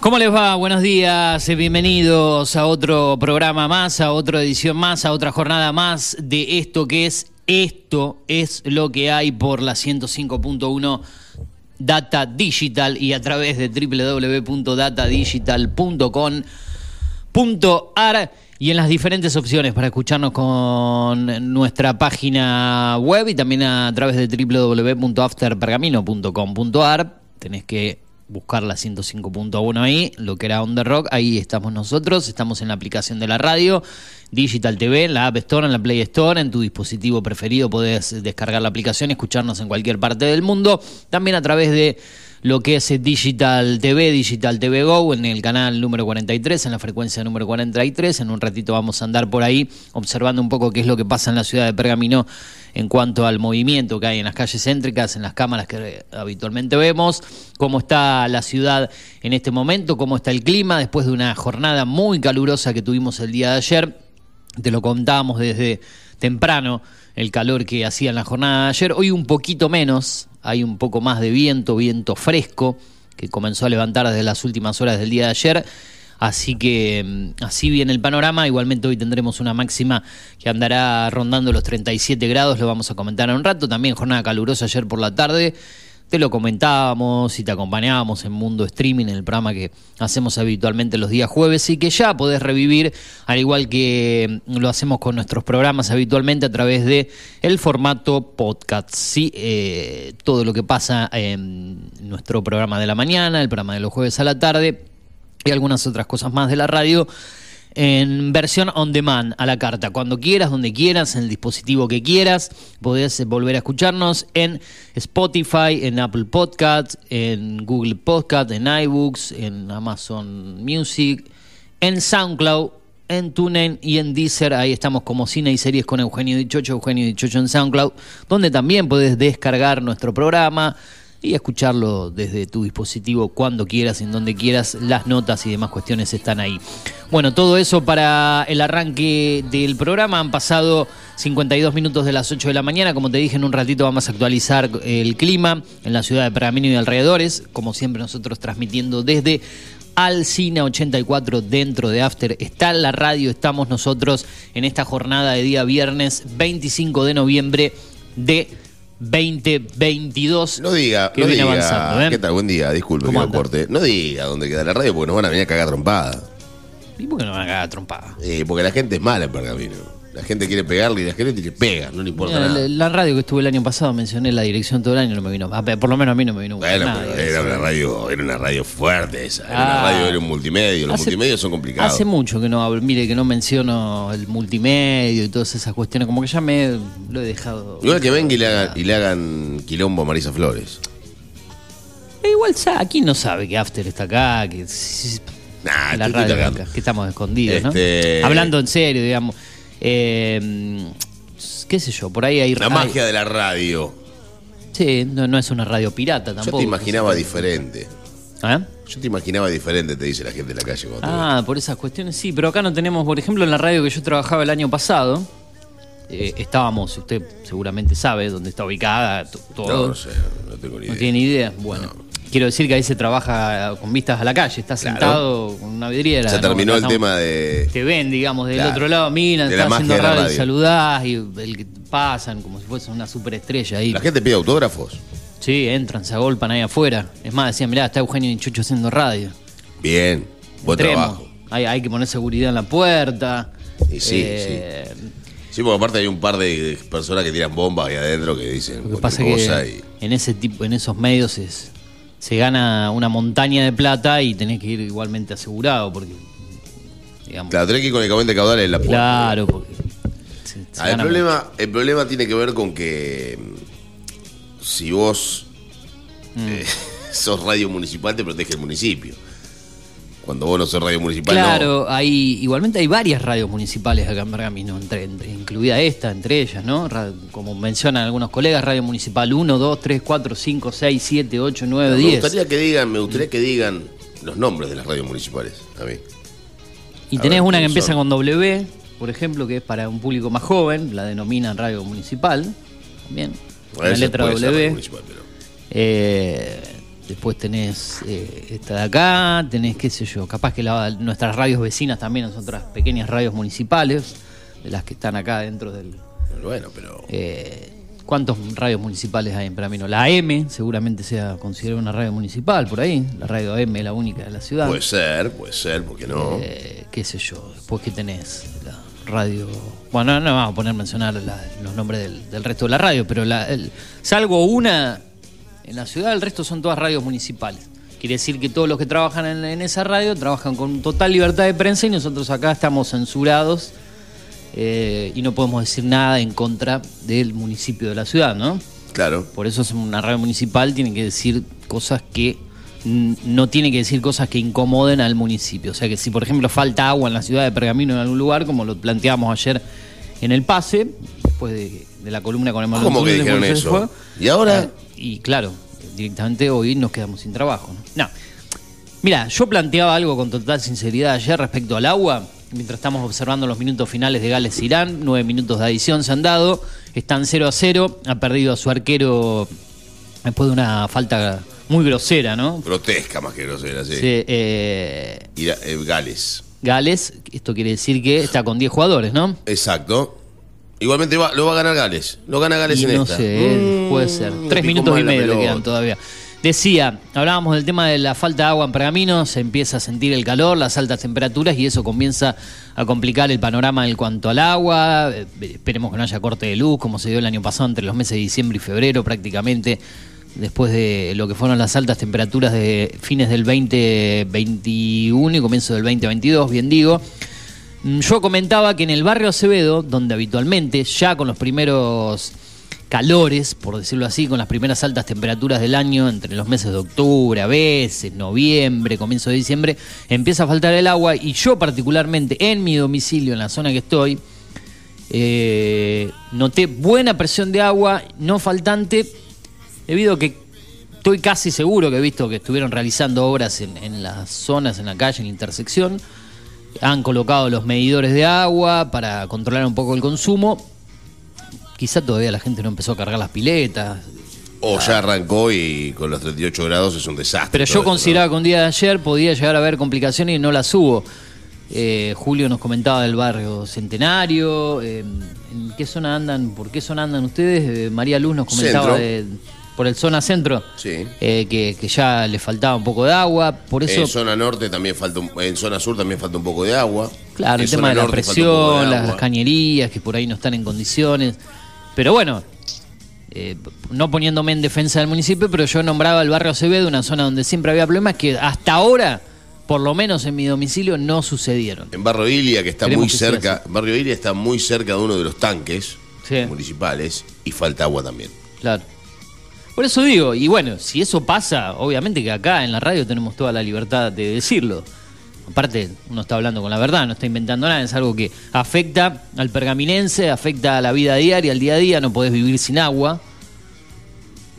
¿Cómo les va? Buenos días, eh, bienvenidos a otro programa más, a otra edición más, a otra jornada más de esto que es esto es lo que hay por la 105.1 Data Digital y a través de www.datadigital.com.ar y en las diferentes opciones para escucharnos con nuestra página web y también a través de www.afterpergamino.com.ar. Tenés que buscar la 105.1 ahí, lo que era On The Rock, ahí estamos nosotros, estamos en la aplicación de la radio, Digital TV, en la App Store, en la Play Store, en tu dispositivo preferido podés descargar la aplicación y escucharnos en cualquier parte del mundo, también a través de lo que es Digital TV, Digital TV Go, en el canal número 43, en la frecuencia número 43. En un ratito vamos a andar por ahí observando un poco qué es lo que pasa en la ciudad de Pergamino en cuanto al movimiento que hay en las calles céntricas, en las cámaras que habitualmente vemos, cómo está la ciudad en este momento, cómo está el clima después de una jornada muy calurosa que tuvimos el día de ayer. Te lo contábamos desde temprano el calor que hacía en la jornada de ayer. Hoy un poquito menos, hay un poco más de viento, viento fresco, que comenzó a levantar desde las últimas horas del día de ayer. Así que mm, así viene el panorama. Igualmente hoy tendremos una máxima que andará rondando los 37 grados, lo vamos a comentar en un rato. También jornada calurosa ayer por la tarde te lo comentábamos y te acompañábamos en Mundo Streaming, en el programa que hacemos habitualmente los días jueves y que ya podés revivir, al igual que lo hacemos con nuestros programas habitualmente a través de el formato podcast. Sí, eh, todo lo que pasa en nuestro programa de la mañana, el programa de los jueves a la tarde y algunas otras cosas más de la radio en versión on demand a la carta. Cuando quieras, donde quieras, en el dispositivo que quieras, podés volver a escucharnos en Spotify, en Apple Podcasts, en Google Podcasts, en iBooks, en Amazon Music, en SoundCloud, en TuneIn y en Deezer. Ahí estamos como cine y series con Eugenio Dichocho, Eugenio Dichocho en SoundCloud, donde también podés descargar nuestro programa y escucharlo desde tu dispositivo cuando quieras, en donde quieras. Las notas y demás cuestiones están ahí. Bueno, todo eso para el arranque del programa. Han pasado 52 minutos de las 8 de la mañana. Como te dije, en un ratito vamos a actualizar el clima en la ciudad de Pergamino y alrededores. Como siempre, nosotros transmitiendo desde Alcina 84 dentro de After. Está la radio, estamos nosotros en esta jornada de día viernes 25 de noviembre de 2022. No diga, que no viene diga. avanzando, ¿eh? ¿Qué tal? Buen día, disculpe que ¿Cómo lo corte. No diga dónde queda la radio porque nos van a venir a cagar trompada. ¿Y por qué no van a cagar trompada? Eh, porque la gente es mala en Pergamino. La gente quiere pegarle y la gente le pega, no le importa Mira, nada. la, la radio que estuve el año pasado mencioné la dirección todo el año no me vino. Por lo menos a mí no me vino Bueno, nada. era una radio, era una radio fuerte esa. Era Ah. una radio, era un multimedio. Los Hace- multimedios son complicados. Hace mucho que no hablo, mire que no menciono el multimedio y todas esas cuestiones, como que ya me lo he dejado. Igual que venga y le hagan, y le hagan quilombo a Marisa Flores. Eh, Igual aquí no sabe que After está acá, que Nah, la radio acá, que estamos escondidos, Este- ¿no? Hablando en serio, digamos. Eh, qué sé yo, por ahí hay La hay- magia de la radio. Sí, no, no es una radio pirata tampoco. Yo te imaginaba diferente. ¿Eh? Yo te imaginaba diferente, te dice la gente de la calle. Ah, por esas cuestiones sí, pero acá no tenemos, por ejemplo, en la radio que yo trabajaba el año pasado, eh, estábamos, usted seguramente sabe dónde está ubicada, todo. No, no sé, no tengo ni No idea. tiene ni idea. Bueno, quiero decir que ahí se trabaja con vistas a la calle, está Claro. sentado con una vidriera. Se ¿no? terminó el tema de. Te ven, digamos, del Claro. otro lado, miran, De la están haciendo radio, y saludás y el que pasan como si fuese una superestrella ahí. La gente pide autógrafos. Sí, entran, se agolpan ahí afuera. Es más, decían, mirá, está Eugenio Chucho haciendo radio. Bien, buen Entremos. trabajo. Hay, hay que poner seguridad en la puerta. Y sí, Eh, Sí, porque aparte hay un par de personas que tiran bombas ahí adentro que dicen Lo que pasa cosa que y. en ese tipo, en esos medios es, se gana una montaña de plata y tenés que ir igualmente asegurado porque digamos, Claro, tenés que ir con el caumente caudal en la puerta. claro, porque se- se Ah, el, problema, el problema tiene que ver con que mm, si vos Mm. eh, sos radio municipal, te protege el municipio. Cuando vos no sos radio municipal, Claro, hay, igualmente hay varias radios municipales acá en Pergamino, entre, entre- incluida esta, entre ellas, ¿no? Como mencionan algunos colegas, Radio Municipal 1, 2, 3, 4, 5, 6, 7, 8, 9, no. Me 10. gustaría que digan, me gustaría que digan los nombres de las radios municipales. A mí. Y A tenés ver, una que ¿quiénes empieza son? con W, por ejemplo, que es para un público más joven, la denominan Radio Municipal, también, A con la veces letra W. municipal, pero- Eh, después tenés eh, esta de acá, tenés qué sé yo, capaz que la- nuestras radios vecinas también son otras pequeñas radios municipales, de las que están acá dentro del... Bueno, pero. eh, ¿Cuántos radios municipales hay en Pergamino? La AM seguramente sea considerada una radio municipal por ahí, la radio AM es la única de la ciudad. Puede ser, puede ser, porque no. Eh, qué sé yo, después que tenés la radio. Bueno, no, no vamos a poner a mencionar la- los nombres del, del resto de la radio, pero la, el- salvo una en la ciudad, el resto son todas radios municipales. Quiere decir que todos los que trabajan en, en esa radio trabajan con total libertad de prensa y nosotros acá estamos censurados eh, y no podemos decir nada en contra del municipio de la ciudad, ¿no? Claro. Por eso es una radio municipal, tiene que decir cosas que no tiene que decir cosas que incomoden al municipio. O sea que si por ejemplo falta agua en la ciudad de Pergamino en algún lugar, como lo planteamos ayer en el pase, después de, de la columna con el ¿Cómo que dijeron eso? Fue, ¿Y ahora? eh, y claro, directamente hoy nos quedamos sin trabajo. ¿no? No. Mira, yo planteaba algo con total sinceridad ayer respecto al agua, mientras estamos observando los minutos finales de Gales-Irán, nueve minutos de adición se han dado, están 0 a 0, ha perdido a su arquero después de una falta muy grosera, ¿no? Grotesca más que grosera, sí. Sí, eh, eh, Gales. Gales, esto quiere decir que está con 10 jugadores, ¿no? Exacto. Igualmente va- lo va a ganar Gales. Lo gana Gales Y en no esta. sé, eh, puede ser. Mm, Tres minutos y medio le quedan todavía. Decía, hablábamos del tema de la falta de agua en Pergamino, se empieza a sentir el calor, las altas temperaturas y eso comienza a complicar el panorama en cuanto al agua. Eh, Esperemos que no haya corte de luz, como se dio el año pasado entre los meses de diciembre y febrero prácticamente, después de lo que fueron las altas temperaturas de fines del 2021 y comienzo del 2022, bien digo. Mm, Yo comentaba que en el barrio Acevedo, donde habitualmente, ya con los primeros calores, por decirlo así, con las primeras altas temperaturas del año, entre los meses de octubre, a veces, noviembre, comienzo de diciembre, empieza a faltar el agua y yo particularmente en mi domicilio, en la zona que estoy, eh, noté buena presión de agua, no faltante, debido a que estoy casi seguro que he visto que estuvieron realizando obras en, en las zonas, en la calle, en la intersección. Han colocado los medidores de agua para controlar un poco el consumo. Quizá todavía la gente no empezó a cargar las piletas. O ya arrancó y con los 38 grados es un desastre. Pero yo consideraba que un día de ayer podía llegar a haber complicaciones y no las hubo. Eh, Julio nos comentaba del barrio Centenario. eh, ¿En qué zona andan? ¿Por qué zona andan ustedes? Eh, María Luz nos comentaba Centro. de, por el zona centro. Sí. eh, que, que ya le faltaba un poco de agua. Por eso, En zona norte también falta un- en zona sur también falta un poco de agua. claro, En el tema de la de presión, las, cañerías que por ahí no están en condiciones. Pero bueno, eh, no poniéndome en defensa del municipio, pero yo nombraba el barrio Acevedo, una zona donde siempre había problemas que hasta ahora, por lo menos en mi domicilio, no sucedieron. En Barrio Ilia, que está muy que cerca, Barrio Ilia está muy cerca de uno de los tanques Sí. municipales y falta agua también. Claro. Por eso digo, y bueno, si eso pasa, obviamente que acá en la radio tenemos toda la libertad de decirlo. Aparte, uno está hablando con la verdad, no está inventando nada, es algo que afecta al pergaminense, afecta a la vida diaria, al día a día, no podés vivir sin agua.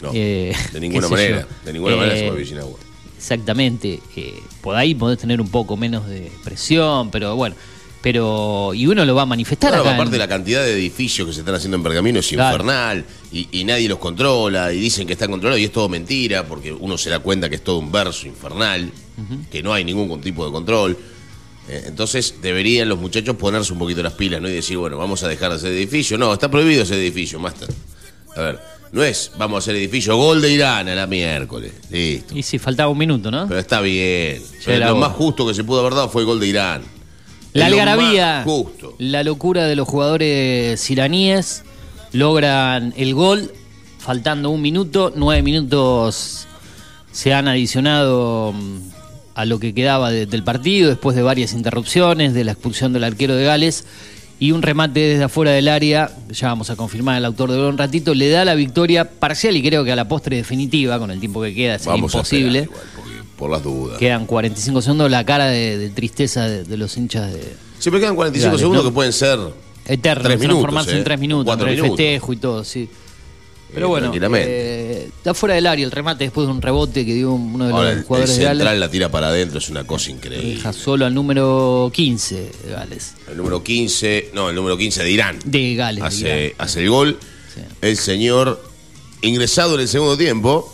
No, Eh, de ninguna manera. yo. De ninguna manera se Eh, puede vivir sin agua. Exactamente. eh, por ahí podés tener un poco menos de presión, pero bueno. Pero. Y uno lo va a manifestar Claro, acá. aparte en- la cantidad de edificios que se están haciendo en Pergamino es Claro. infernal y, y nadie los controla y dicen que están controlados y es todo mentira porque uno se da cuenta que es todo un verso infernal, que no hay ningún tipo de control. Eh, entonces deberían los muchachos ponerse un poquito las pilas ¿no? y decir, bueno, vamos a dejar de hacer edificio. No, está prohibido ese edificio, Master. A ver, no es vamos a hacer edificio gol de Irán a la miércoles. Listo. Y si faltaba un minuto, ¿no? Pero está bien. Pero lo más justo que se pudo haber dado fue el gol de Irán. La algarabía, Justo. la locura de los jugadores iraníes, logran el gol, faltando un minuto, nueve minutos se han adicionado mm, a lo que quedaba de- del partido, después de varias interrupciones, de la expulsión del arquero de Gales, y un remate desde afuera del área, ya vamos a confirmar el autor de gol un ratito, le da la victoria parcial y creo que a la postre definitiva, con el tiempo que queda, es imposible. igual, por las dudas. Quedan 45 segundos, la cara de, de tristeza de, de los hinchas de, Siempre quedan 45 Dale, segundos no. que pueden ser Eterno, Tres minutos, transformarse eh, en tres minutos, cuatro entre el festejo y todo, sí. Pero Eh, bueno, tranquilamente. eh, está fuera del área el remate después de un rebote que dio uno de Ahora, los el, el jugadores de central Gales. la tira para adentro, es una cosa increíble. Deja solo al número 15 de Gales. El número 15, no, el número 15 de Irán. De Gales. de Hace, Irán. hace el gol. Sí. El señor ingresado en el segundo tiempo,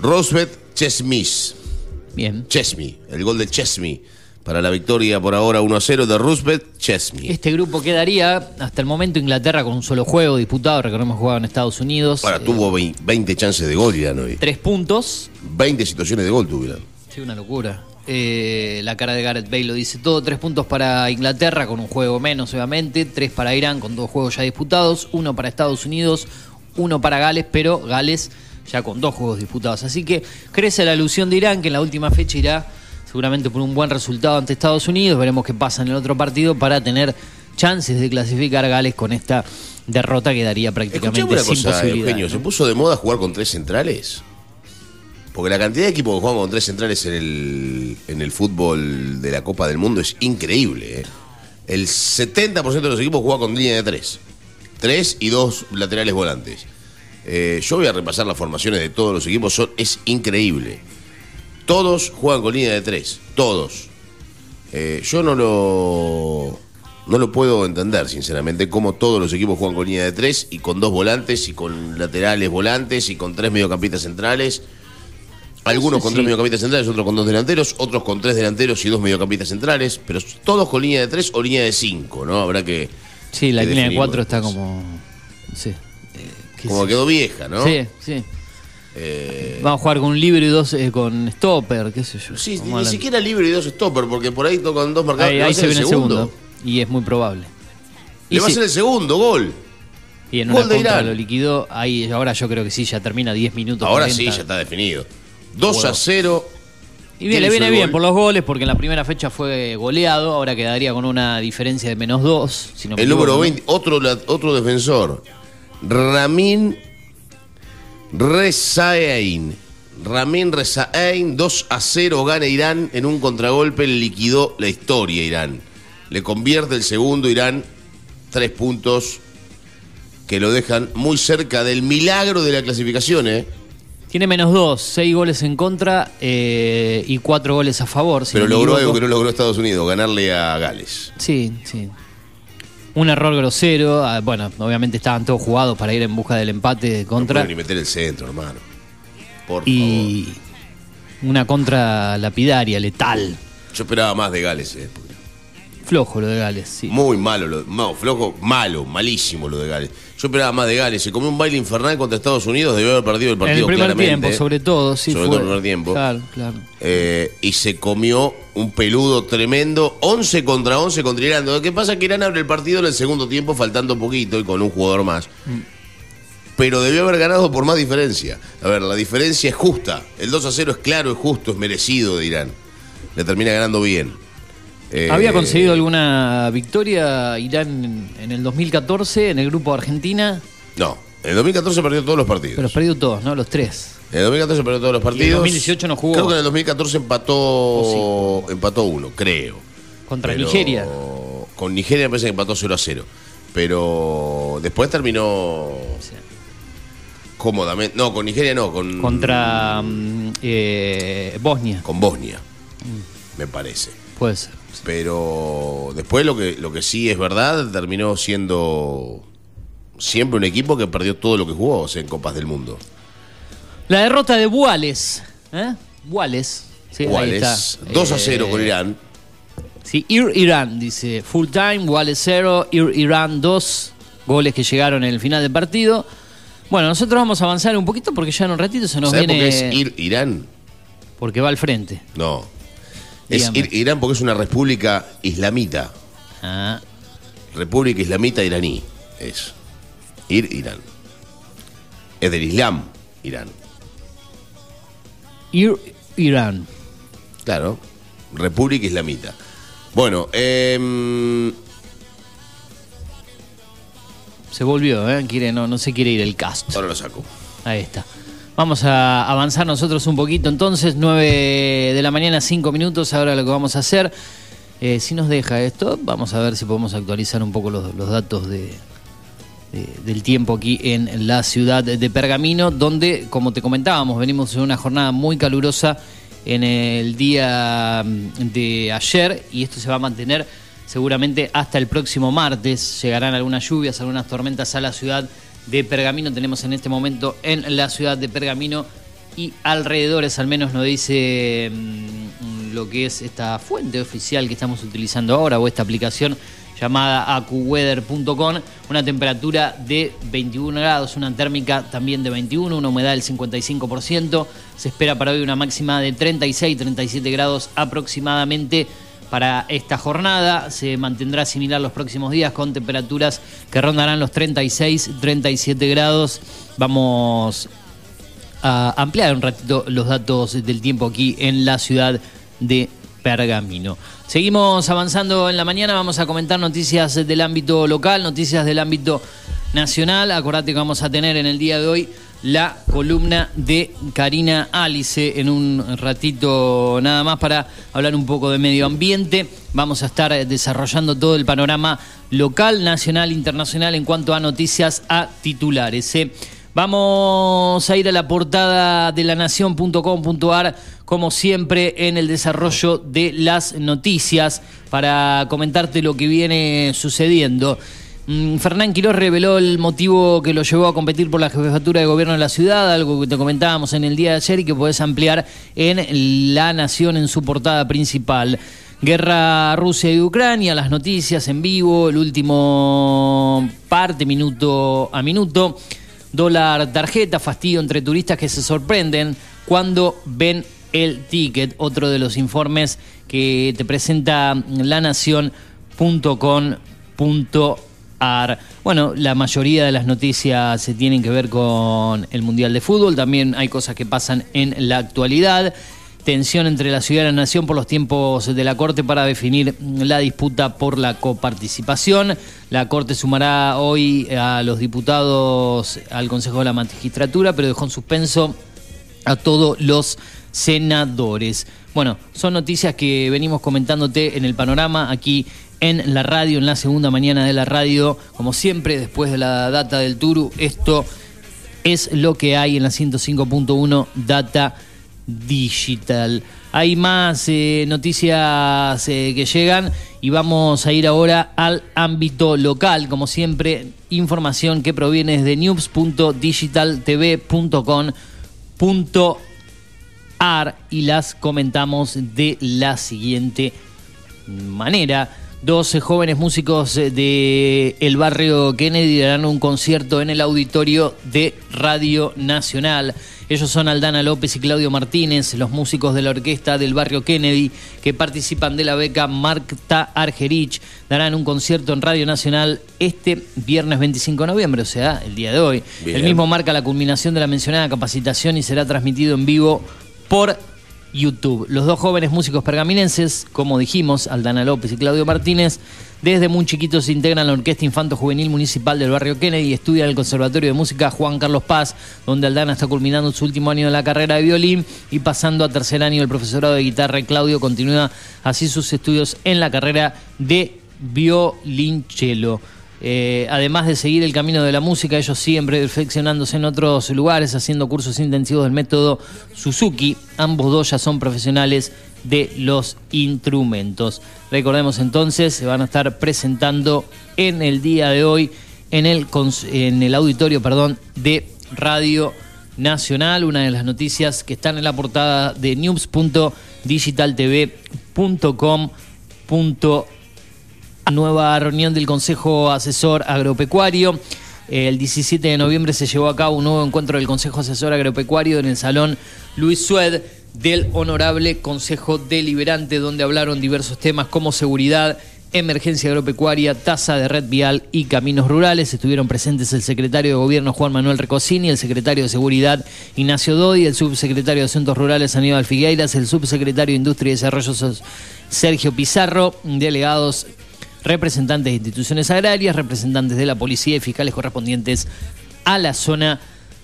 Rosbeth Chesmis. Bien. Chesmi, el gol de Chesmi. Para la victoria por ahora 1 a 0 de Roosevelt, Chesmi. Este grupo quedaría hasta el momento Inglaterra con un solo juego disputado, recordemos jugado en Estados Unidos. Ahora, Eh, tuvo 20 chances de gol Irán hoy. tres puntos. 20 situaciones de gol tuvieron. Sí, una locura. Eh, la cara de Gareth Bale lo dice todo. Tres puntos para Inglaterra con un juego menos, obviamente. Tres para Irán con dos juegos ya disputados. Uno para Estados Unidos, uno para Gales, pero Gales ya con dos juegos disputados. Así que crece la ilusión de Irán, que en la última fecha irá seguramente por un buen resultado ante Estados Unidos. Veremos qué pasa en el otro partido para tener chances de clasificar a Gales con esta derrota que daría prácticamente una sin cosa, posibilidad. Eugenio, ¿no? ¿se puso de moda jugar con tres centrales? Porque la cantidad de equipos que juegan con tres centrales en el, en el fútbol de la Copa del Mundo es increíble. ¿eh? El 70% de los equipos juega con línea de tres. Tres y dos laterales volantes. Eh, yo voy a repasar las formaciones de todos los equipos, son, es increíble. Todos juegan con línea de tres, todos. Eh, yo no lo, no lo puedo entender, sinceramente, cómo todos los equipos juegan con línea de tres y con dos volantes y con laterales volantes y con tres mediocampistas centrales. Algunos con tres mediocampistas centrales, otros con dos delanteros, otros con tres delanteros y dos mediocampistas centrales, pero todos con línea de tres o línea de cinco, ¿no? Habrá que. Sí, la que línea de cuatro está como. Eh, qué Como quedó vieja, ¿no? Sí, sí. Eh, Vamos a jugar con un libre y dos eh, con stopper, qué sé yo. sí, Vamos ni siquiera libre y dos stopper, porque por ahí tocan dos marcadores. Ahí, ¿Le va a ahí se viene el segundo. Y es muy probable. Y, Le va a ser el segundo gol. y en gol una de contra Irán. lo liquidó. Ahí, ahora yo creo que sí, ya termina 10 minutos. Ahora 40. sí, ya está definido. 2 a Bueno. 0. Y bien, le ¿Quién viene bien gol? por los goles, porque en la primera fecha fue goleado. Ahora quedaría con una diferencia de menos 2. Si no me El número equivoco. 20, otro, otro defensor. Ramin Rezaein. Ramin Rezaein, 2 a 0 gana Irán en un contragolpe, le liquidó la historia Irán. Le convierte el segundo Irán, tres puntos que lo dejan muy cerca del milagro de la clasificación, ¿eh? Tiene menos 2, 6 goles en contra eh, y 4 goles a favor. si Pero logró algo que no logró Estados Unidos, ganarle a Gales. Sí, sí. Un error grosero. ah, Bueno, obviamente estaban todos jugados para ir en busca del empate No contra. puede ni meter el centro, hermano. Por y una contra lapidaria, letal. favor. Yo esperaba más de Gales, ¿eh? Flojo lo de Gales, sí. Muy malo, lo, no, flojo, malo, malísimo lo de Gales. Yo esperaba más de Gales. Se comió un baile infernal contra Estados Unidos, debió haber perdido el en partido el primer claramente. tiempo, sobre todo, sí. Sobre fue. todo el primer tiempo. Claro, claro. Eh, y se comió un peludo tremendo, 11 contra 11 contra Irán. Lo que pasa es que Irán abre el partido en el segundo tiempo, faltando un poquito y con un jugador más. Pero debió haber ganado por más diferencia. A ver, la diferencia es justa. El 2 a 0 es claro, es justo, es merecido de Irán. Le termina ganando bien. Eh, ¿Había conseguido alguna victoria Irán en, el 2014 en el grupo Argentina? No, en el 2014 perdió todos los partidos. Pero perdió todos, ¿no? Los tres. En el 2014 perdió todos los Y en partidos. 2018 no jugó. Creo que en el 2014 empató empató uno, creo. Contra Pero- Nigeria. Con Nigeria me parece que empató 0 a 0. Pero después terminó cómodamente. No, con Nigeria no, con, Contra mm, eh, Bosnia, con Bosnia, Mm. me parece. puede ser. Pero después lo que, lo que sí es verdad, terminó siendo siempre un equipo que perdió todo lo que jugó o sea, en Copas del Mundo. La derrota de Buales. ¿eh? Buales. Sí, ahí Wales, está. 2 a Eh, 0 con Irán. Sí, Ir Irán, dice. Full time, Wales 0, Ir Irán 2. Goles que llegaron en el final del partido. Bueno, nosotros vamos a avanzar un poquito porque ya en un ratito se nos ¿Sabes por viene. qué es Ir Irán? Porque va al frente. No. Es. Ir Irán porque es una república islamita. Ah, República Islamita Iraní. Es. Ir Irán. Es del Islam, Irán. Ir Irán. Claro. República Islamita. Bueno, eh, Se volvió, ¿eh? Quiere, no, no se quiere ir el cast. ahora lo saco. Ahí está. Vamos a avanzar nosotros un poquito entonces, 9 de la mañana, 5 minutos, ahora lo que vamos a hacer, eh, si nos deja esto, vamos a ver si podemos actualizar un poco los, datos de, de- del tiempo aquí en la ciudad de Pergamino, donde, como te comentábamos, venimos en una jornada muy calurosa en el día mm, de ayer y esto se va a mantener seguramente hasta el próximo martes. Llegarán algunas lluvias, algunas tormentas a la ciudad de Pergamino. Tenemos en este momento en la ciudad de Pergamino y alrededores, al menos nos dice mm, lo que es esta fuente oficial que estamos utilizando ahora o esta aplicación llamada acuweather.com, una temperatura de 21 grados, una térmica también de 21, una humedad del 55%, se espera para hoy una máxima de 36, 37 grados aproximadamente para esta jornada, se mantendrá similar los próximos días con temperaturas que rondarán los 36, 37 grados. Vamos a ampliar un ratito los datos del tiempo aquí en la ciudad de Pergamino. Seguimos avanzando en la mañana, vamos a comentar noticias del ámbito local, noticias del ámbito nacional. Acordate que vamos a tener en el día de hoy la columna de Karina Alice en un ratito nada más para hablar un poco de medio ambiente. Vamos a estar desarrollando todo el panorama local, nacional, internacional en cuanto a noticias a titulares. ¿eh? Vamos a ir a la portada de la nación.com.ar, como siempre, en el desarrollo de las noticias, para comentarte lo que viene sucediendo. Mm, Fernán Quirós reveló el motivo que lo llevó a competir por la jefatura de gobierno de la ciudad, algo que te comentábamos en el día de ayer y que podés ampliar en La Nación en su portada principal. Guerra Rusia y Ucrania, las noticias en vivo, el último parte, minuto a minuto dólar tarjeta, fastidio entre turistas que se sorprenden cuando ven el ticket. Otro de los informes que te presenta lanación.com.ar. Bueno, la mayoría de las noticias se tienen que ver con el Mundial de Fútbol, también hay cosas que pasan en la actualidad tensión entre la ciudad y la nación por los tiempos de la Corte para definir la disputa por la coparticipación. La Corte sumará hoy a los diputados al Consejo de la Magistratura, pero dejó en suspenso a todos los senadores. Bueno, son noticias que venimos comentándote en el panorama aquí en la radio, en la segunda mañana de la radio. Como siempre, después de la data del Turu, esto es lo que hay en la 105.1 Data Digital. Hay más eh, noticias eh, que llegan y vamos a ir ahora al ámbito local. Como siempre, información que proviene de news.digitaltv.com.ar y las comentamos de la siguiente manera. 12 jóvenes músicos de el barrio Kennedy darán un concierto en el auditorio de Radio Nacional. Ellos son Aldana López y Claudio Martínez, los músicos de la orquesta del barrio Kennedy, que participan de la beca Marta Argerich. Darán un concierto en Radio Nacional este viernes 25 de noviembre, o sea, el día de hoy. El mismo marca la culminación de la mencionada capacitación y será transmitido en vivo por YouTube. Los dos jóvenes músicos pergaminenses, como dijimos, Aldana López y Claudio Martínez, desde muy chiquitos se integran la Orquesta Infanto Juvenil Municipal del Barrio Kennedy y estudian en el Conservatorio de Música Juan Carlos Paz, donde Aldana está culminando su último año de la carrera de violín y pasando a tercer año del profesorado de guitarra. Y Claudio continúa así sus estudios en la carrera de violonchelo. Eh, además de seguir el camino de la música, ellos siguen perfeccionándose en otros lugares, haciendo cursos intensivos del método Suzuki. Ambos dos ya son profesionales de los instrumentos. Recordemos entonces, se van a estar presentando en el día de hoy en el, en el auditorio perdón, de Radio Nacional, una de las noticias que están en la portada de news.digitaltv.com.ar nueva reunión del Consejo Asesor Agropecuario. El 17 de noviembre se llevó a cabo un nuevo encuentro del Consejo Asesor Agropecuario en el Salón Luis Sued del Honorable Consejo Deliberante, donde hablaron diversos temas como seguridad, emergencia agropecuaria, tasa de red vial y caminos rurales. Estuvieron presentes el secretario de Gobierno Juan Manuel Recosini, el secretario de Seguridad Ignacio Dodi, el subsecretario de Asuntos Rurales Aníbal Figueiras, el subsecretario de Industria y Desarrollo Sergio Pizarro, delegados representantes de instituciones agrarias, representantes de la policía y fiscales correspondientes a la zona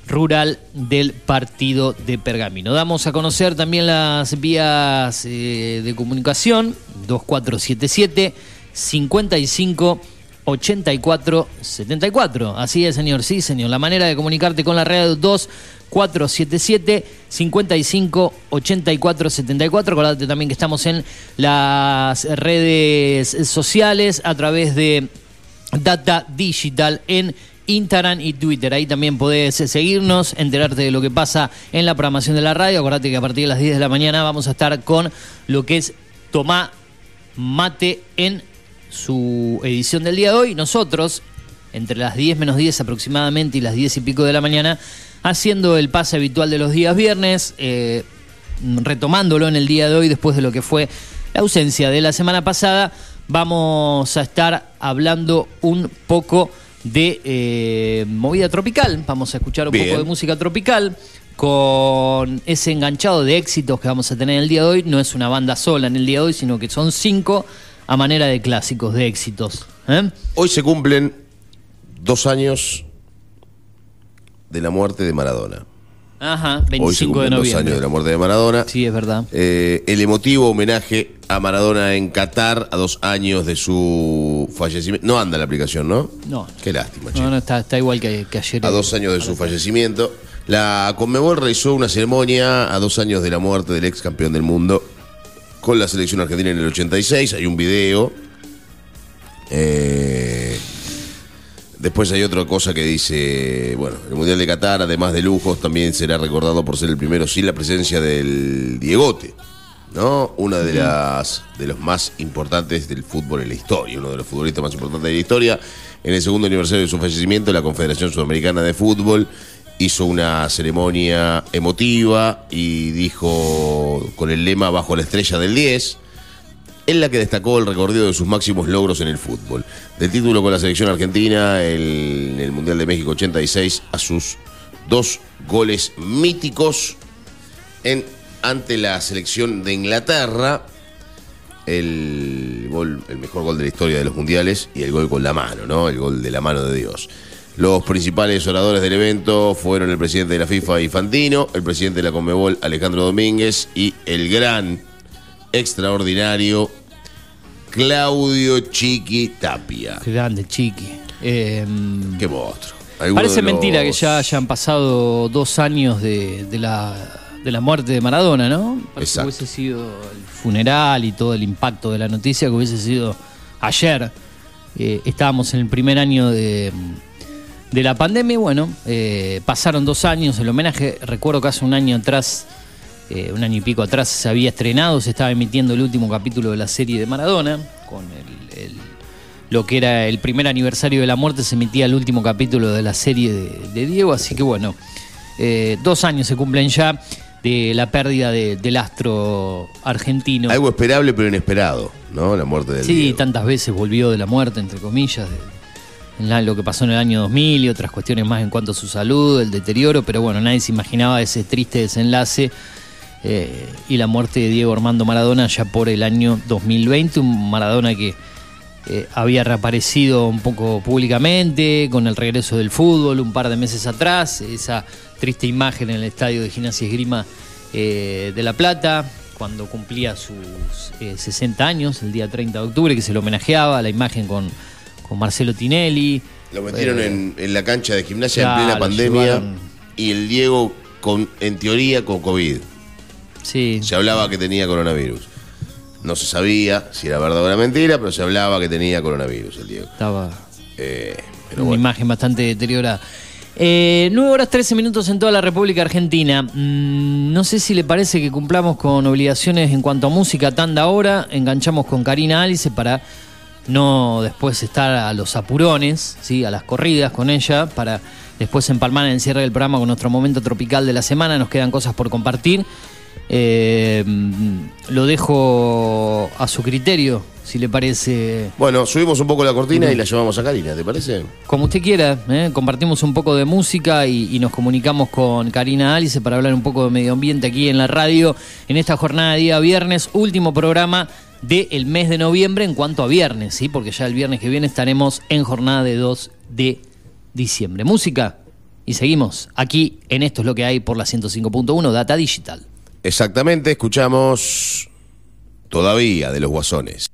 rural del partido de Pergamino. Damos a conocer también las vías eh, de comunicación 2477 55 84 74. Así es, señor. Sí, señor. La manera de comunicarte con la red 2 477 55 84 74. Acordate también que estamos en las redes sociales a través de Data Digital en Instagram y Twitter. Ahí también podés seguirnos, enterarte de lo que pasa en la programación de la radio. Acordate que a partir de las 10 de la mañana vamos a estar con lo que es Tomá Mate en su edición del día de hoy. Nosotros, entre las 10 menos 10 aproximadamente y las 10 y pico de la mañana, haciendo el pase habitual de los días viernes, eh, retomándolo en el día de hoy después de lo que fue la ausencia de la semana pasada, vamos a estar hablando un poco de eh, movida tropical, vamos a escuchar un Bien. poco de música tropical con ese enganchado de éxitos que vamos a tener en el día de hoy. No es una banda sola en el día de hoy, sino que son cinco a manera de clásicos, de éxitos. ¿eh? Hoy se cumplen dos años de la muerte de Maradona. Ajá, Hoy se 25 de cumplen dos noviembre. años de la muerte de Maradona. Sí, es verdad. Eh, el emotivo homenaje a Maradona en Qatar a dos años de su fallecimiento. No anda la aplicación, ¿no? No. Qué lástima, che. No, no, está, está igual que, que ayer. A dos años de su fallecimiento. La Conmebol realizó una ceremonia a dos años de la muerte del ex campeón del mundo con la selección argentina en el 86. Hay un video. Eh, después hay otra cosa que dice, bueno, el Mundial de Qatar, además de lujos, también será recordado por ser el primero sin la presencia del Diegote, ¿no? Una de las de los más importantes del fútbol en la historia, uno de los futbolistas más importantes de la historia. En el segundo aniversario de su fallecimiento, la Confederación Sudamericana de Fútbol hizo una ceremonia emotiva y dijo con el lema Bajo la estrella del 10 en la que destacó el recorrido de sus máximos logros en el fútbol. Del título con la selección argentina el- el Mundial de México 86 a sus dos goles míticos en, ante la selección de Inglaterra, el, gol, el mejor gol de la historia de los mundiales y el gol con la mano, ¿no? El gol de la mano de Dios. Los principales oradores del evento fueron el presidente de la FIFA, Infantino, el presidente de la Conmebol, Alejandro Domínguez, y el gran, extraordinario Claudio Chiqui Tapia. Grande, chiqui. Eh, Qué monstruo. Alguno Parece de los- mentira que ya hayan pasado dos años de, de la, de la muerte de Maradona, ¿no? Parece Exacto. que hubiese sido el funeral y todo el impacto de la noticia que hubiese sido ayer. Eh, estábamos en el primer año de, de la pandemia y bueno, eh, pasaron dos años. El homenaje, recuerdo que hace un año atrás, eh, un año y pico atrás, se había estrenado, se estaba emitiendo el último capítulo de la serie de Maradona, con el- el lo que era el primer aniversario de la muerte, se emitía el último capítulo de la serie de, de Diego, así que bueno, eh, dos años se cumplen ya de la pérdida de- del astro argentino. Algo esperable pero inesperado, ¿no? La muerte del Sí, Diego. tantas veces volvió de la muerte, entre comillas, de- lo que pasó en el año 2000 y otras cuestiones más en cuanto a su salud, el deterioro, pero bueno, nadie se imaginaba ese triste desenlace eh, y la muerte de Diego Armando Maradona ya por el año 2020, un Maradona que eh, había reaparecido un poco públicamente con el regreso del fútbol un par de meses atrás, esa triste imagen en el estadio de Gimnasia Esgrima eh, de La Plata, cuando cumplía sus eh, 60 años, el día 30 de octubre, que se lo homenajeaba, la imagen con, con Marcelo Tinelli. Lo metieron Eh, en, en la cancha de gimnasia claro, en plena pandemia llevaron. y el Diego, con, en teoría, con COVID. Sí, Se hablaba que tenía coronavirus. No se sabía si era verdad o era mentira, pero se hablaba que tenía coronavirus el Diego. estaba Eh, pero una bueno. imagen bastante deteriorada. Eh, 9 horas 13 minutos en toda la República Argentina. Mm, no sé si le parece que cumplamos con obligaciones en cuanto a música tanda ahora. Enganchamos con Karina Alice para no después estar a los apurones, ¿sí? a las corridas con ella, para después empalmar en el cierre del programa con nuestro momento tropical de la semana. Nos quedan cosas por compartir. Eh, mm, lo dejo a su criterio, si le parece. Bueno, subimos un poco la cortina y la llevamos a Karina, ¿te parece? Como usted quiera, ¿eh? compartimos un poco de música y, y nos comunicamos con Karina Alice para hablar un poco de medio ambiente aquí en la radio en esta jornada de día viernes, último programa del mes de noviembre en cuanto a viernes, ¿sí? porque ya el viernes que viene estaremos en jornada de 2 de diciembre. Música y seguimos aquí en Esto es lo que hay por la 105.1 Data Digital. Exactamente, escuchamos todavía de los guasones.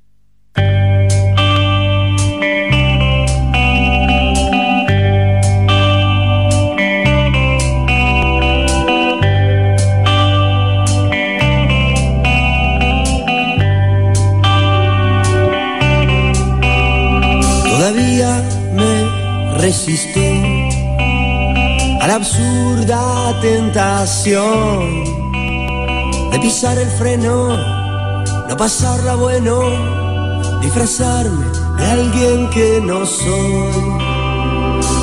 Todavía me resisto absurda tentación de pisar el freno, no pasarla bueno, disfrazarme de alguien que no soy.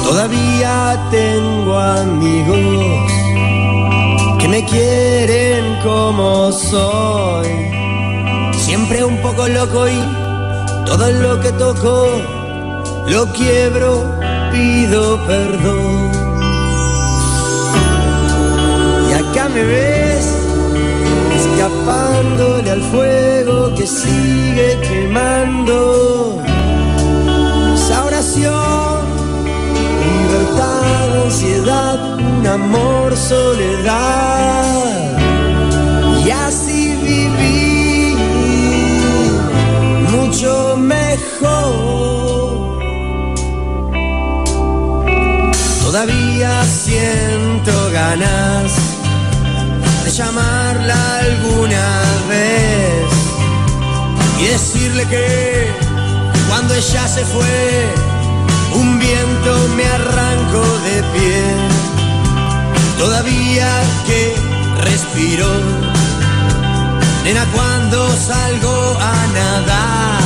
Todavía tengo amigos que me quieren como soy. Siempre un poco loco y todo lo que toco lo quiebro, pido perdón. Y acá me ves escapándole al fuego que sigue quemando. Esa oración, libertad, ansiedad, un amor, soledad. Y así viví mucho mejor. Todavía siento ganas de llamarla alguna vez y decirle que cuando ella se fue, un viento me arrancó de pie. Todavía que respiro, nena, cuando salgo a nadar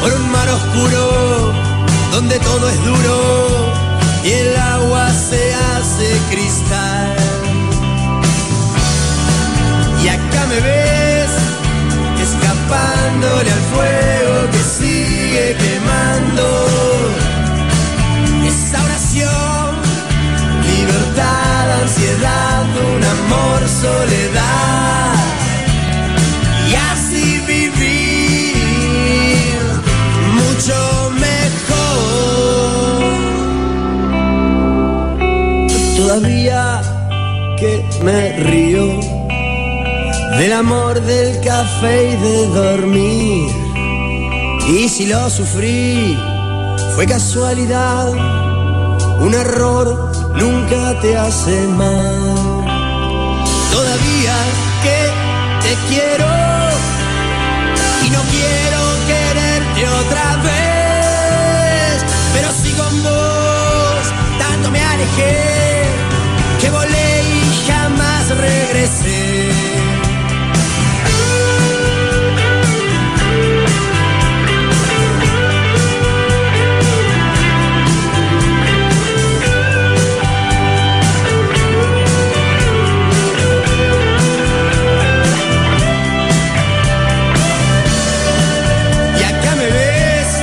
por un mar oscuro donde todo es duro y el agua se me río del amor del café y de dormir. Y si lo sufrí, fue casualidad, un error nunca te hace mal. Todavía que te quiero y no quiero quererte otra vez, pero si con vos tanto me alejé que volé regresé. Y acá me ves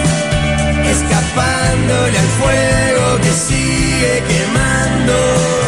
escapándole al fuego que sigue quemando.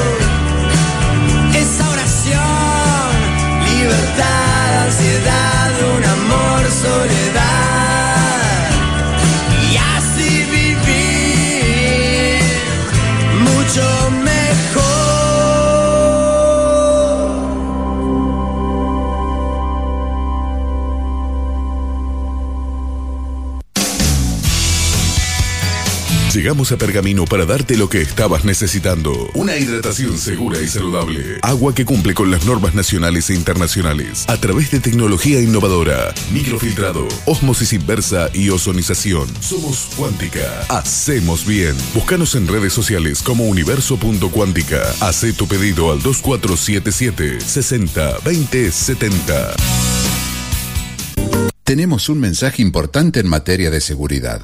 Llegamos a Pergamino para darte lo que estabas necesitando. Una hidratación segura y saludable. Agua que cumple con las normas nacionales e internacionales. A través de tecnología innovadora. Microfiltrado, osmosis inversa y ozonización. Somos Cuántica. Hacemos bien. Búscanos en redes sociales como universo.cuántica. Hacé tu pedido al 2477 60 20 70. Tenemos un mensaje importante en materia de seguridad.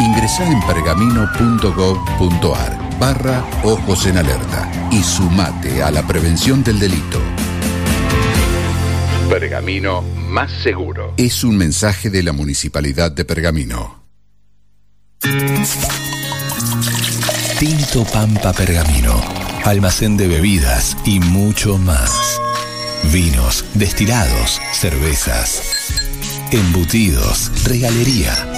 Ingresá en pergamino.gov.ar barra Ojos en Alerta y sumate a la prevención del delito. Pergamino más seguro. Es un mensaje de la Municipalidad de Pergamino. Tinto Pampa Pergamino, almacén de bebidas y mucho más. Vinos, destilados, cervezas, embutidos, regalería.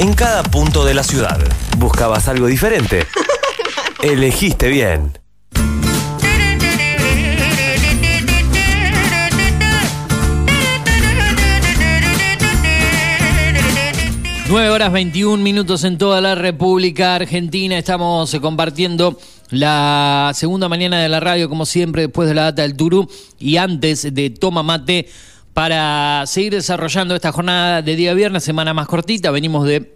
En cada punto de la ciudad. ¿Buscabas algo diferente? Elegiste bien. 9 horas 21 minutos en toda la República Argentina. Estamos eh, compartiendo la segunda mañana de la radio, como siempre, después de la data del Turú y antes de Toma Mate, para seguir desarrollando esta jornada de día viernes, semana más cortita. Venimos de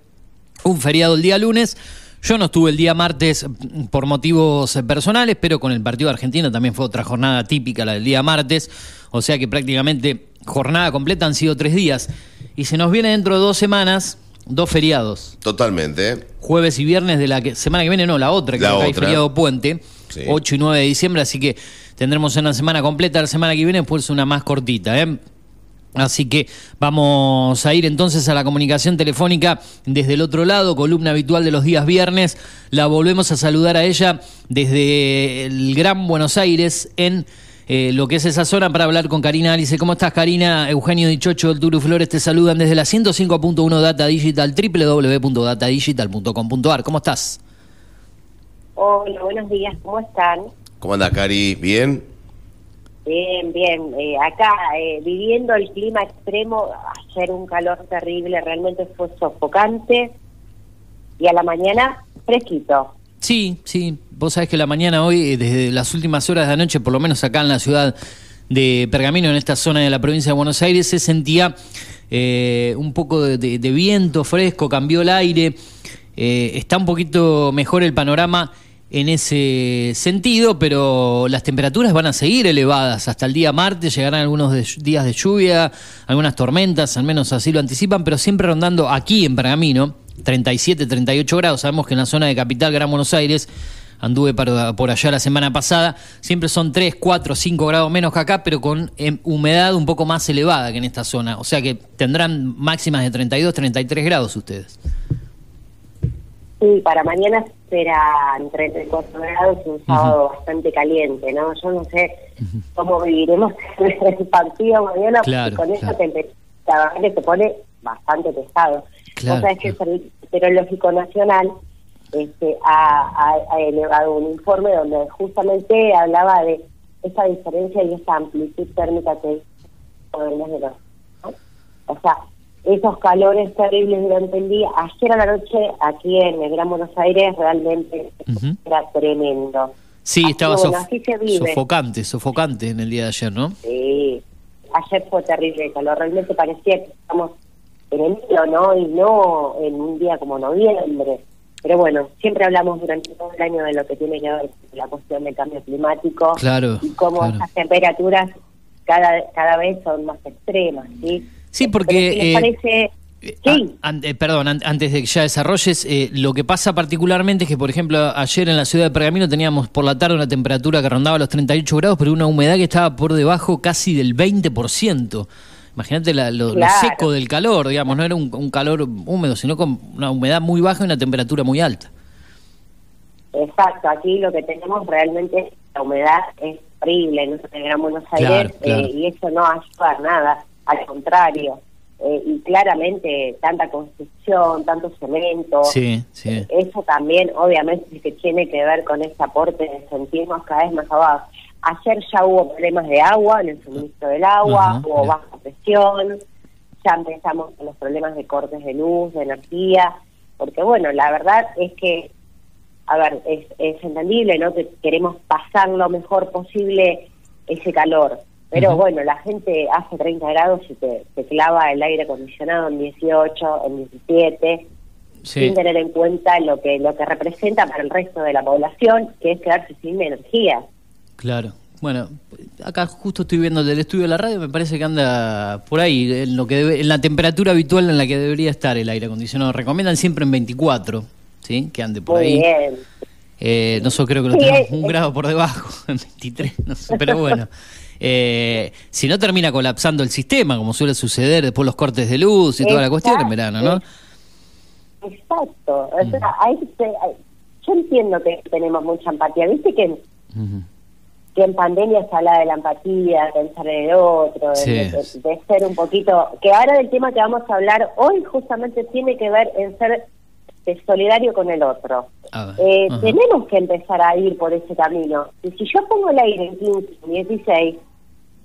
un feriado el día lunes. Yo no estuve el día martes por motivos personales, pero con el partido argentino también fue otra jornada típica, la del día martes. O sea que prácticamente jornada completa han sido tres días. Y se nos viene dentro de dos semanas dos feriados. Totalmente. ¿eh? Jueves y viernes de la que, semana que viene, no, la otra, que La hay feriado puente, Sí. 8 y 9 de diciembre, así que tendremos una semana completa la semana que viene, pues una más cortita, ¿eh? Así que vamos a ir entonces a la comunicación telefónica desde el otro lado, columna habitual de los días viernes. La volvemos a saludar a ella desde el Gran Buenos Aires en eh, lo que es esa zona para hablar con Karina Alice. ¿Cómo estás, Karina? Eugenio Dichocho, el Turu Flores te saludan desde la 105.1 Data Digital, www.datadigital.com.ar. ¿Cómo estás? Hola, buenos días, ¿cómo están? ¿Cómo anda, Cari? ¿Bien? Bien, bien. Eh, acá, eh, viviendo el clima extremo, ayer un calor terrible, realmente fue sofocante. Y a la mañana, fresquito. Sí, sí. Vos sabés que la mañana hoy, eh, desde las últimas horas de la noche, por lo menos acá en la ciudad de Pergamino, en esta zona de la provincia de Buenos Aires, se sentía eh, un poco de, de- viento fresco, cambió el aire, eh, está un poquito mejor el panorama en ese sentido, pero las temperaturas van a seguir elevadas. Hasta el día martes, llegarán algunos de- días de lluvia, algunas tormentas, al menos así lo anticipan, pero siempre rondando aquí en Pergamino, 37, 38 grados, sabemos que en la zona de Capital, Gran Buenos Aires, anduve por allá la semana pasada, siempre son 3, 4, 5 grados menos que acá, pero con em, humedad un poco más elevada que en esta zona, o sea que tendrán máximas de 32, 33 grados ustedes. Sí, para mañana se esperan 34 grados y un sábado bastante caliente, ¿no? Yo no sé cómo viviremos el partido mañana Claro, porque con claro. esa temperatura que se pone bastante pesado. Claro, Vos sabés que el Servicio Meteorológico Nacional este, ha, ha- ha elevado un informe donde justamente hablaba de esa diferencia y esa amplitud térmica que de enero, ¿no? O sea, esos calores terribles durante el día. Ayer a la noche, aquí en el Gran Buenos Aires, realmente era tremendo. Sí, Así estaba bueno, sofocante, sofocante en el día de ayer, ¿no? Sí, ayer fue terrible el calor. Realmente parecía que estamos en enero, ¿no? Y no en un día como noviembre. Pero bueno, siempre hablamos durante todo el año de lo que tiene que ver con la cuestión del cambio climático Claro, y cómo claro. esas temperaturas cada cada vez son más extremas, ¿sí? Sí, porque, si les eh, parece... Sí, Ah, an- eh, perdón, an- antes de que ya desarrolles, eh, lo que pasa particularmente es que, por ejemplo, ayer en la ciudad de Pergamino teníamos por la tarde una temperatura que rondaba los 38 grados, pero una humedad que estaba por debajo casi del 20%. Imagínate lo, lo Claro. seco del calor, digamos, no era un, un calor húmedo, sino con una humedad muy baja y una temperatura muy alta. Exacto, aquí lo que tenemos realmente, la humedad es horrible en el Gran Buenos Aires Claro, claro. eh, y eso no ayuda a nada, al contrario. Eh, y claramente tanta construcción, tanto cemento, Sí, sí. eh, eso también obviamente que tiene que ver con ese aporte de sentirnos cada vez más abajo. Ayer ya hubo problemas de agua en el suministro del agua, hubo bien. baja presión, ya empezamos con los problemas de cortes de luz, de energía, porque bueno, la verdad es que a ver, es, es entendible, ¿no? Que queremos pasar lo mejor posible ese calor. Pero bueno, la gente hace 30 grados y te, te clava el aire acondicionado en 18, en 17, Sí. sin tener en cuenta lo que lo que representa para el resto de la población, que es quedarse sin energía. Claro. Bueno, acá justo estoy viendo el del estudio de la radio, me parece que anda por ahí, en, lo que debe- en la temperatura habitual en la que debería estar el aire acondicionado. Recomiendan siempre en 24, ¿sí? Que ande por Muy ahí. bien. Eh, nosotros creo que lo Sí, tenemos eh, un grado por debajo, en 23, no sé, pero bueno. Eh, si no termina colapsando el sistema, como suele suceder después los cortes de luz y toda la cuestión en verano, ¿no? Exacto. O sea, se- ahí- yo entiendo que tenemos mucha empatía. Viste que, que en pandemia se habla de la empatía, de pensar en el otro, de, Sí. de- de ser un poquito... Que ahora del tema que vamos a hablar hoy justamente tiene que ver en ser eh, solidario con el otro. Eh, tenemos que empezar a ir por ese camino. Y si yo pongo el aire en 15, en 16,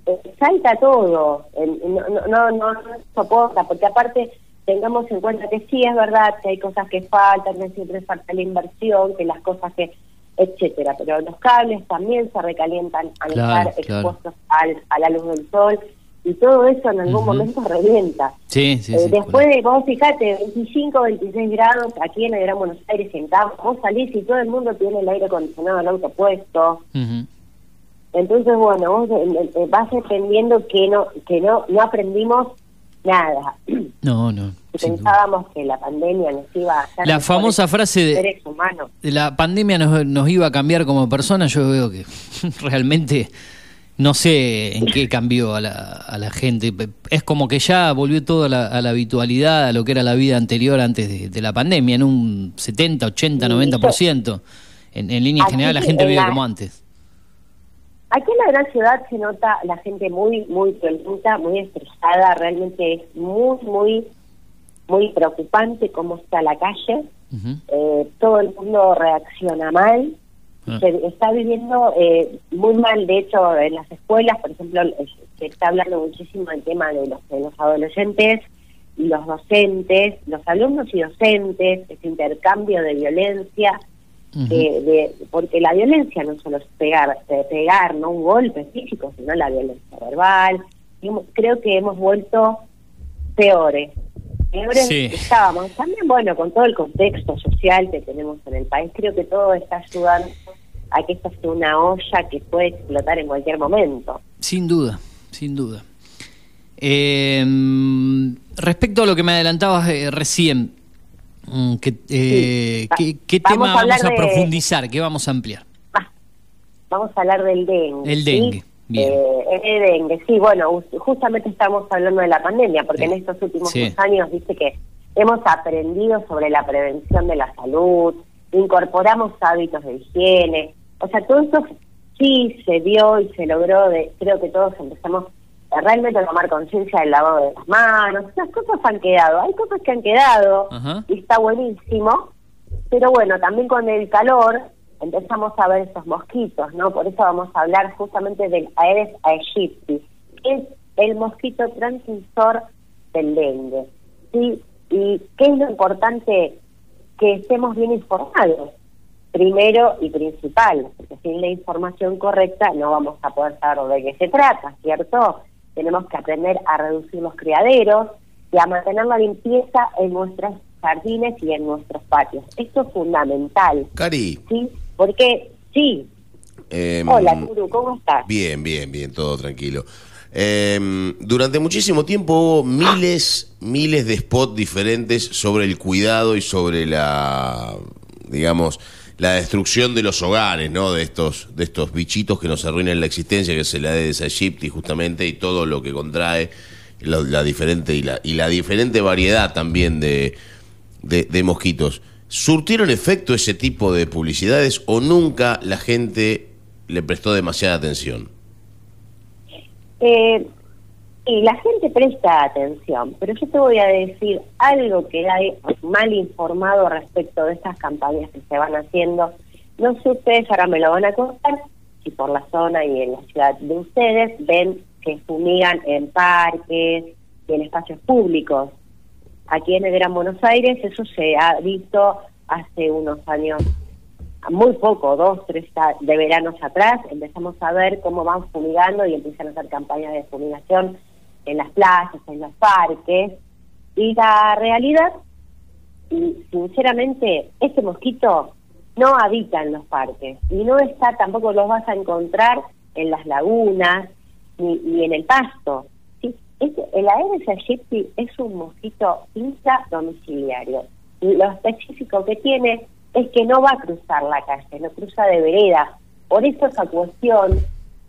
eh, salta todo, En- no, no, no, no, soporta, porque aparte tengamos en cuenta que sí es verdad que hay cosas que faltan, que siempre falta la inversión, que las cosas que, etcétera, pero los cables también se recalientan al Claro, estar claro. expuestos al, a la luz del sol y todo eso en algún momento revienta. Sí, sí, Eh, sí. después de, vos fijate, 25, 26 grados aquí en el Gran Buenos Aires, en campo, vos salís y todo el mundo tiene el aire acondicionado al auto puesto. Entonces, bueno, vos eh, eh, vas entendiendo que no que no no aprendimos nada. No, no. Duda. pensábamos que la pandemia nos iba a hacer La famosa frase de- seres humanos. La pandemia nos, nos iba a cambiar como personas, yo veo que realmente no sé en qué cambió a la, a la gente. Es como que ya volvió todo a la, a la habitualidad, a lo que era la vida anterior antes de, de la pandemia, en un 70, 80, Sí, 90%. En, en línea Aquí general la gente en vive la- como antes. Aquí en la gran ciudad se nota la gente muy, muy violenta, muy estresada, realmente es muy, muy, muy preocupante cómo está la calle. Eh, todo el mundo reacciona mal. Ah. Se está viviendo eh, muy mal, de hecho, en las escuelas, por ejemplo, se está hablando muchísimo del tema de los, de los adolescentes y los docentes, los alumnos y docentes, ese intercambio de violencia, eh, de, porque la violencia no solo es pegar, pegar, no un golpe físico, sino la violencia verbal. Y hemos- creo que hemos vuelto peores. Peores Sí. estábamos. También, bueno, con todo el contexto social que tenemos en el país, creo que todo está ayudando a que esto sea una olla que puede explotar en cualquier momento. Sin duda, sin duda. Eh, respecto a lo que me adelantabas eh, recién, mm, eh, ¿qué, qué vamos tema a vamos a de- profundizar? ¿Qué vamos a ampliar? Vamos a hablar del dengue. El ¿sí? dengue, bien. Eh, el dengue, sí, bueno, us- justamente estamos hablando de la pandemia, porque Sí. en estos últimos Sí. dos años, dice que hemos aprendido sobre la prevención de la salud, incorporamos hábitos de higiene, o sea, todo eso sí se dio y se logró, de, creo que todos empezamos a realmente tomar conciencia del lavado de las manos, esas cosas han quedado, hay cosas que han quedado Ajá. y está buenísimo, pero bueno, también con el calor empezamos a ver esos mosquitos, ¿no? Por eso vamos a hablar justamente del Aedes aegypti, que es el mosquito transmisor del dengue, ¿sí? Y qué es lo importante que estemos bien informados, primero y principal, porque sin la información correcta no vamos a poder saber de qué se trata, ¿cierto? Tenemos que aprender a reducir los criaderos y a mantener la limpieza en nuestros jardines y en nuestros patios. Esto es fundamental, Cari, ¿sí? Porque, sí, em, hola, Kuru, ¿cómo estás? Bien, bien, bien, todo tranquilo. Eh, durante muchísimo tiempo hubo miles, miles de spots diferentes sobre el cuidado y sobre la, digamos, la destrucción de los hogares, ¿no? De estos, de estos bichitos que nos arruinan la existencia, que es el Aedes aegypti justamente y todo lo que contrae la, diferente y la, y la diferente variedad también de, de, de mosquitos. ¿Surtieron efecto ese tipo de publicidades o nunca la gente le prestó demasiada atención? Eh, y la gente presta atención, pero yo te voy a decir algo que hay mal informado respecto de estas campañas que se van haciendo. No sé ustedes, ahora me lo van a contar, si por la zona y en la ciudad de ustedes ven que fumigan en parques y en espacios públicos. Aquí en el Gran Buenos Aires eso se ha visto hace unos años muy poco, dos, tres de veranos atrás, empezamos a ver cómo van fumigando y empiezan a hacer campañas de fumigación en las playas, en los parques. Y la realidad, sinceramente, este mosquito no habita en los parques y no está, tampoco los vas a encontrar en las lagunas ni, en el pasto. Este- el Aedes aegypti es un mosquito intradomiciliario. Y lo específico que tiene es que no va a cruzar la calle, no cruza de vereda. Por eso esa cuestión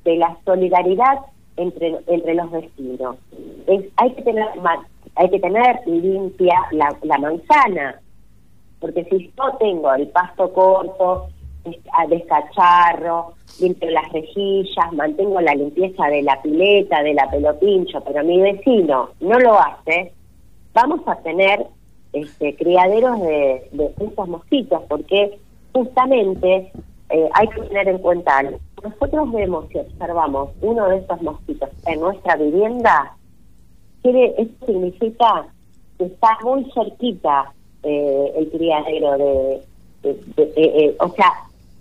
de la solidaridad entre, entre los vecinos. Hay que tener hay que tener limpia la, la manzana, porque si yo tengo el pasto corto, descacharro, limpio las rejillas, mantengo la limpieza de la pileta, de la pelopincho, pero mi vecino no lo hace, vamos a tener este, criaderos de, de estos mosquitos, porque justamente eh, hay que tener en cuenta, nosotros vemos y observamos uno de estos mosquitos en nuestra vivienda, quiere, eso significa que está muy cerquita eh, el criadero de, eh, o sea,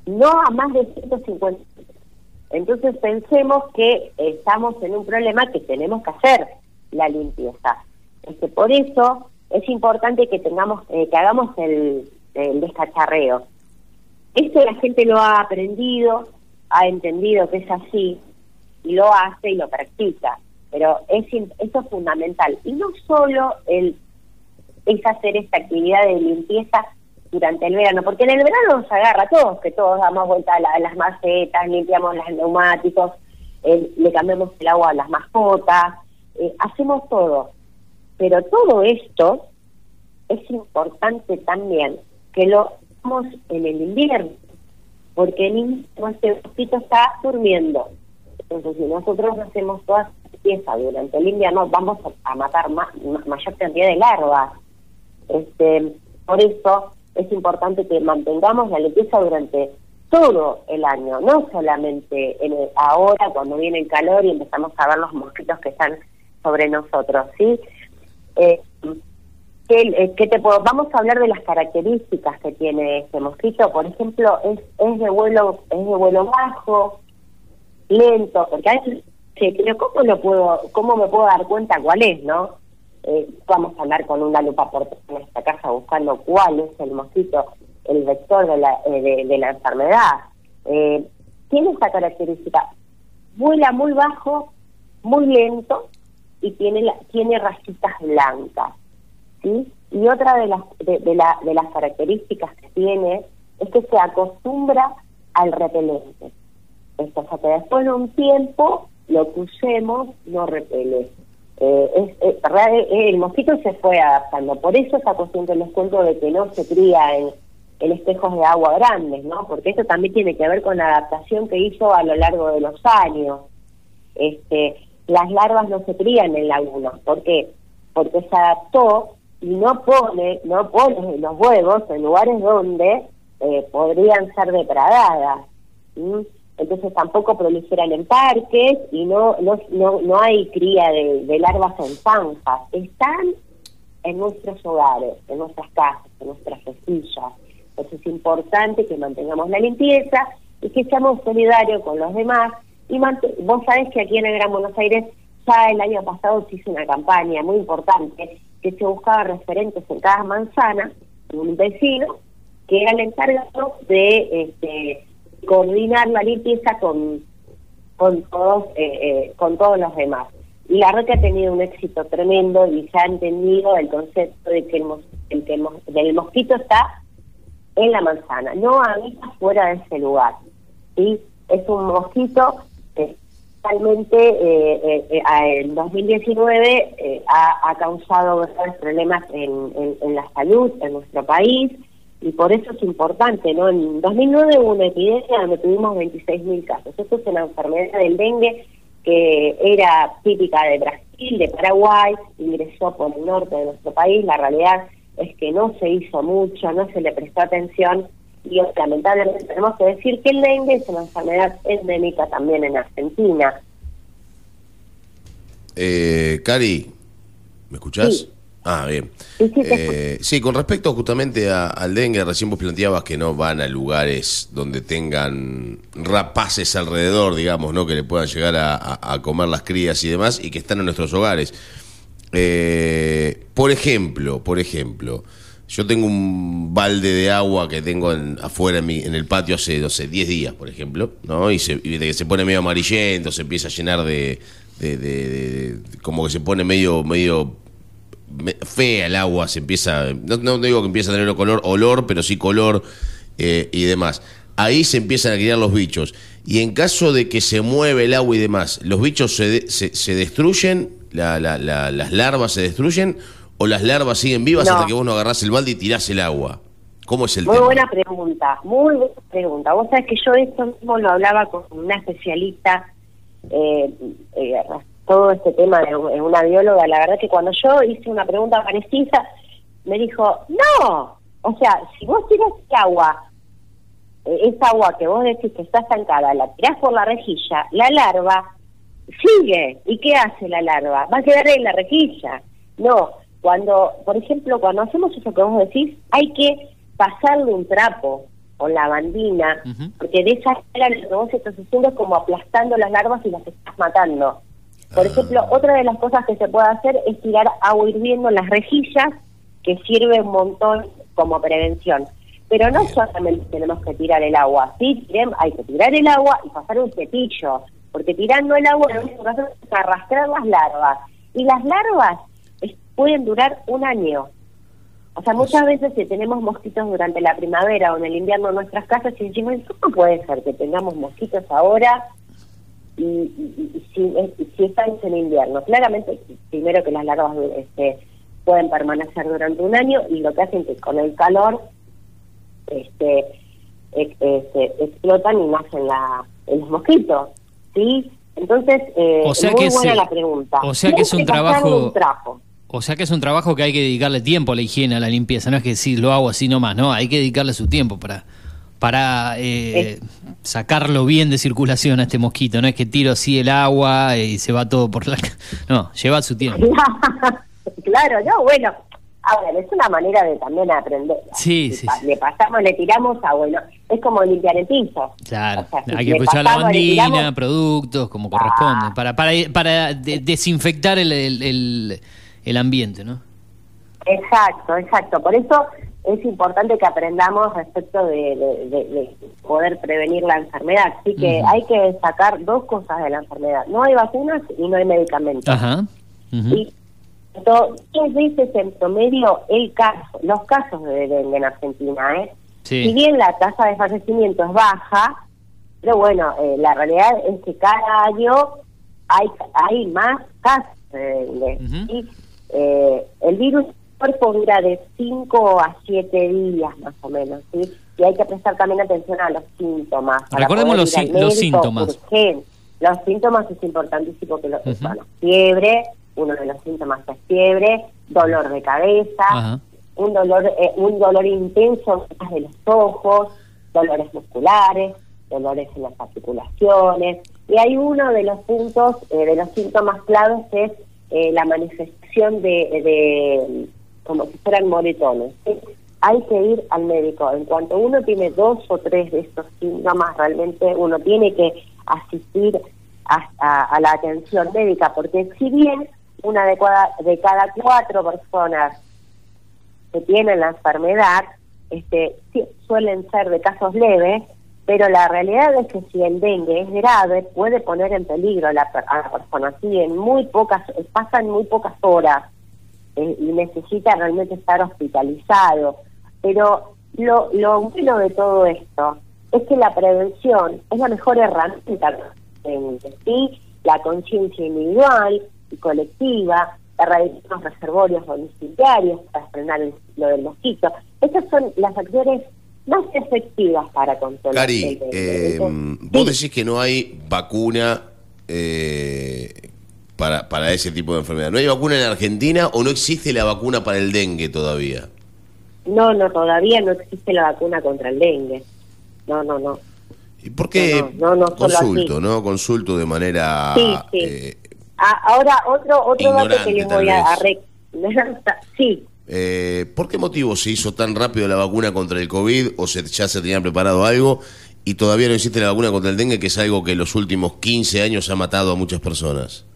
no a más de 150. Entonces pensemos que estamos en un problema que tenemos que hacer la limpieza. Este, por eso es importante que tengamos, que hagamos el, el descacharreo. Esto la gente lo ha aprendido, ha entendido que es así y lo hace y lo practica. Pero es eso es fundamental. Y no solo el es hacer esta actividad de limpieza durante el verano, porque en el verano nos agarra a todos, que todos damos vuelta a, las macetas, limpiamos los neumáticos, le cambiamos el agua a las mascotas, eh, hacemos todo. Pero todo esto es importante también que lo hagamos en el invierno, porque el invierno este mosquito está durmiendo. Entonces, si nosotros hacemos toda limpieza durante el invierno, vamos a, matar mayor cantidad de larvas. Este, por eso es importante que mantengamos la limpieza durante todo el año, no solamente en ahora cuando viene el calor y empezamos a ver los mosquitos que están sobre nosotros, ¿sí? Eh, ¿qué, ¿qué, te puedo? Vamos a hablar de las características que tiene este mosquito. Por ejemplo, es, es de vuelo es de vuelo bajo, lento, porque a veces, ¿cómo lo puedo, cómo me puedo dar cuenta cuál es, no? Eh, vamos a andar con una lupa por esta casa buscando cuál es el mosquito, el vector de la, eh, de, la enfermedad. Eh, tiene esta característica, vuela muy bajo, muy lento y tiene la, tiene rayitas blancas, ¿sí? Y otra de las de, la, de las características que tiene es que se acostumbra al repelente. Esto, o sea, que después de un tiempo lo que usemos no repele. Eh, es, el mosquito se fue adaptando. Por eso esa cuestión que les cuento de que no se cría en, espejos de agua grandes, ¿no? Porque eso también tiene que ver con la adaptación que hizo a lo largo de los años. Este, las larvas no se crían en lagunas. ¿Por qué? Porque se adaptó y no pone, no pone los huevos en lugares donde eh, podrían ser depredadas entonces tampoco proliferan en parques y no no no, no hay cría de, larvas en zanjas. Están en nuestros hogares, en nuestras casas, en nuestras castillas. Entonces es importante que mantengamos la limpieza y que seamos solidarios con los demás. Y vos sabés que aquí en el Gran Buenos Aires ya el año pasado se hizo una campaña muy importante que se buscaba referentes en cada manzana, un vecino que era el encargado de este, coordinar la limpieza con con todos eh, eh, con todos los demás. Y la red ha tenido un éxito tremendo y se ha entendido el concepto de que el, el que del mosquito está en la manzana no habita fuera de ese lugar sí es un mosquito realmente eh, en 2019 ha, ha, causado grandes problemas en, en la salud en nuestro país y por eso es importante, ¿no? En 2009 hubo una epidemia donde tuvimos 26.000 casos. Esto es una enfermedad del dengue que era típica de Brasil, de Paraguay, ingresó por el norte de nuestro país. La realidad es que no se hizo mucho, no se le prestó atención y lamentablemente tenemos que decir que el dengue es una enfermedad endémica también en Argentina. Eh, Cari, ¿me escuchás? Ah, bien. Eh, sí, con respecto justamente al dengue, recién vos planteabas que no van a lugares donde tengan rapaces alrededor, digamos, ¿no? Que le puedan llegar a, comer las crías y demás, y que están en nuestros hogares. Eh, por ejemplo, por ejemplo, yo tengo un balde de agua que tengo afuera en, en, el patio hace, no sé, 10 días, por ejemplo, ¿no? Y, se, que se pone medio amarillento, se empieza a llenar de, de, de, como que se pone medio, medio me- fea el agua, se empieza, no, no digo que empieza a tener color, olor, pero sí color eh, y demás. Ahí se empiezan a criar los bichos. Y en caso de que se mueve el agua y demás, ¿los bichos se, se, se destruyen? La- la- la- ¿Las larvas se destruyen? ¿O las larvas siguen vivas No. hasta que vos no agarrás el balde y tirás el agua? ¿Cómo es el Muy tema? buena pregunta, muy buena pregunta. Vos sabés que yo esto mismo lo hablaba con una especialista, eh, eh, todo este tema de u- una bióloga. La verdad que cuando yo hice una pregunta parecida, me dijo, no, o sea, si vos tiras el agua, eh, esa agua que vos decís que está estancada, la tirás por la rejilla, la larva sigue. ¿Y qué hace la larva? Va a quedar en la rejilla. No, cuando, por ejemplo, cuando hacemos eso que vos decís, hay que pasarle un trapo o lavandina, porque de esa manera lo que vos estás haciendo es como aplastando las larvas y las estás matando. Por ejemplo, otra de las cosas que se puede hacer es tirar agua hirviendo en las rejillas, que sirve un montón como prevención. Pero no solamente tenemos que tirar el agua, sí, hay que tirar el agua y pasar un cepillo, porque tirando el agua lo único que hacen es arrastrar las larvas. Y las larvas pueden durar un año. O sea, muchas veces si tenemos mosquitos durante la primavera o en el invierno en nuestras casas y decimos, ¿cómo puede ser que tengamos mosquitos ahora y, y- y si, y si estamos en invierno? Claramente, primero que las larvas este, pueden permanecer durante un año y lo que hacen que con el calor este, este, explotan y nacen la, los mosquitos, ¿sí? Entonces, eh, O sea muy que buena la pregunta. o sea que es un trabajo- un trapo. O sea que es un trabajo que hay que dedicarle tiempo a la higiene, a la limpieza. No es que sí, lo hago así nomás, ¿no? Hay que dedicarle su tiempo para, para eh, sacarlo bien de circulación a este mosquito. No es que tiro así el agua y se va todo por la... No, lleva su tiempo. claro, no, bueno, a ver, es una manera de también aprender. Sí, sí, pa- Le pasamos, le tiramos a, bueno, es como limpiar el piso. Claro, O sea, si hay que escuchar lavandina, tiramos- productos, como corresponde, para, para, para de- desinfectar el, el, el- el ambiente, ¿no? Exacto, exacto. Por eso es importante que aprendamos respecto de, de- de- de poder prevenir la enfermedad. Así que hay que sacar dos cosas de la enfermedad. No hay vacunas y no hay medicamentos. Ajá. Y esto, tres veces en promedio el caso, los casos de dengue en Argentina, ¿eh? Sí. Si bien la tasa de fallecimiento es baja, pero bueno, eh, la realidad es que cada año hay, hay más casos de dengue. ¿sí? Eh, el virus en el cuerpo dura de 5 a 7 días más o menos, ¿sí? Y hay que prestar también atención a los síntomas. Recordemos los sí- los síntomas. urgente. Los síntomas es importantísimo que lo Ujú. bueno, fiebre, uno de los síntomas es fiebre, dolor de cabeza, un dolor eh, un dolor intenso detrás de los ojos, dolores musculares, dolores en las articulaciones. Y hay uno de los puntos, eh, de los síntomas claves que es eh, la manifestación de, de como si fueran moretones. Hay que ir al médico. En cuanto uno tiene dos o tres de estos síntomas, realmente uno tiene que asistir a, a- la atención médica, porque si bien una de cada, de cada cuatro personas que tienen la enfermedad este, suelen ser de casos leves, pero la realidad es que si el dengue es grave puede poner en peligro a la, persona. Sí, en muy pocas, pasan muy pocas horas eh, y necesita realmente estar hospitalizado. Pero lo, lo bueno de todo esto es que la prevención es la mejor herramienta. En, sí, la conciencia individual y colectiva, erradicar los reservorios domiciliarios para frenar el ciclo del mosquito. Esas son las acciones más efectivas para controlar Cari, eh, Entonces, vos decís que no hay vacuna eh, para, para ese tipo de enfermedad. ¿No hay vacuna en Argentina o no existe la vacuna para el dengue todavía? No, no, todavía no existe la vacuna contra el dengue. No, no, no. ¿Y por qué? No, no, Consulto. ¿no? Consulto de manera... Sí, sí. eh, Ah, ahora, otro otro dato que les voy a... a re- sí, eh, ¿Por qué motivo se hizo tan rápido la vacuna contra el COVID o se, ya se tenía preparado algo y todavía no existe la vacuna contra el dengue, que es algo que en los últimos 15 años ha matado a muchas personas?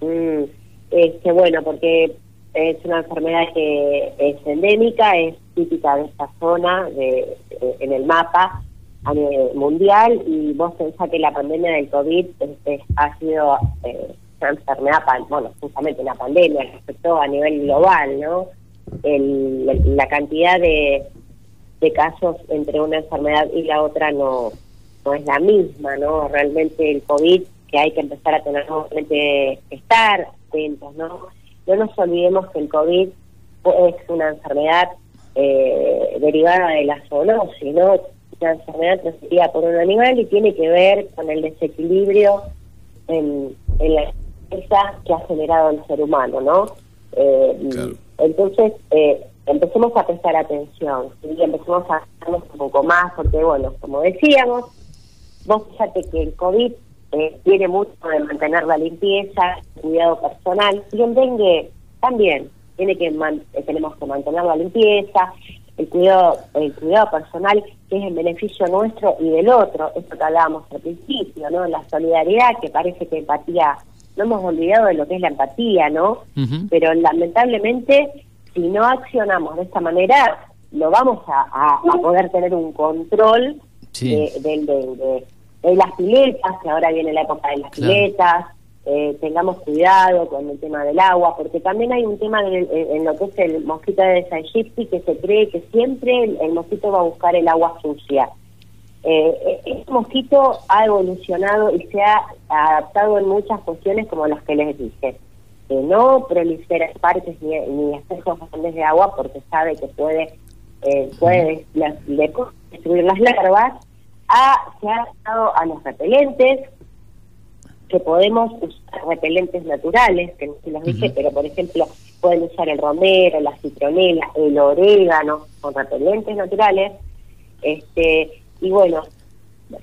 Mm, este, bueno, porque es una enfermedad que es endémica, es típica de esta zona, de, en el mapa a nivel mundial, y vos pensás que la pandemia del COVID este, ha sido eh, una enfermedad, bueno, justamente una pandemia afectó a nivel global, ¿no? El- la cantidad de, de casos entre una enfermedad y la otra no, no es la misma, ¿no? Realmente el COVID, que hay que empezar a tener que estar atentos, ¿no? No nos olvidemos que el COVID es una enfermedad eh, derivada de la zoonosis, ¿no? Una enfermedad transmitida por un animal y tiene que ver con el desequilibrio en, en la que ha generado el ser humano, ¿no? Eh, Entonces, eh, empecemos a prestar atención, ¿sí? empecemos a darnos un poco más, porque, bueno, como decíamos, vos fíjate que el COVID eh, tiene mucho de mantener la limpieza, el cuidado personal, y el dengue también tiene que man- eh, tenemos que mantener la limpieza, el cuidado, el cuidado personal, que es en beneficio nuestro y del otro, esto que hablábamos al principio, ¿no? La solidaridad, que parece que empatía, no hemos olvidado de lo que es la empatía, ¿no? Pero lamentablemente, si no accionamos de esta manera, no vamos a, a- a poder tener un control Sí. de, del- de- de- de las piletas, que ahora viene la época de las Claro. piletas, eh, tengamos cuidado con el tema del agua, porque también hay un tema en, en lo que es el mosquito de Egypti que se cree que siempre el, el mosquito va a buscar el agua sucia. Eh, eh, este mosquito ha evolucionado y se ha adaptado en muchas cuestiones como las que les dije. Que no prolifera parques ni, ni espejos grandes de agua porque sabe que puede eh, puede le destruir las larvas. Ha, se ha adaptado a los repelentes, que podemos usar repelentes naturales, que no se los dije, pero por ejemplo pueden usar el romero, la citronela, el orégano, son repelentes naturales, este y bueno,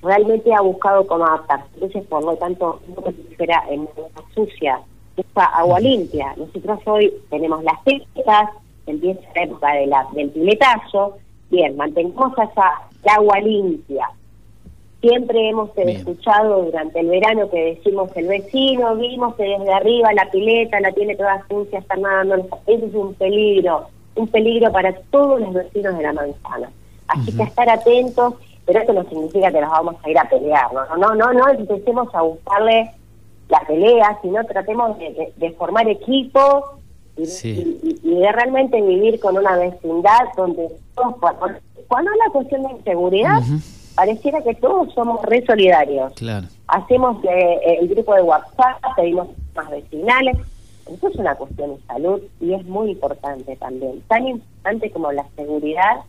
realmente ha buscado cómo adaptarse. Entonces, por lo tanto, no prolifera en agua sucia, usa agua limpia. Nosotros hoy tenemos las pistas, empieza la época de la, del piletazo, bien, mantengamos esa el agua limpia, Siempre hemos eh, escuchado durante el verano que decimos el vecino, vimos que desde arriba la pileta la tiene toda sucia, está nadando. Eso es un peligro, un peligro para todos los vecinos de la manzana. Así que a estar atentos, pero esto no significa que nos vamos a ir a pelear, no, no, no, no empecemos a buscarle la pelea, sino tratemos de, de- de formar equipo y, y- y de realmente vivir con una vecindad donde cuando, es la cuestión de inseguridad, pareciera que todos somos re solidarios. Claro. Hacemos eh, el grupo de WhatsApp, pedimos más vecinales. Eso es una cuestión de salud y es muy importante también. Tan importante como la seguridad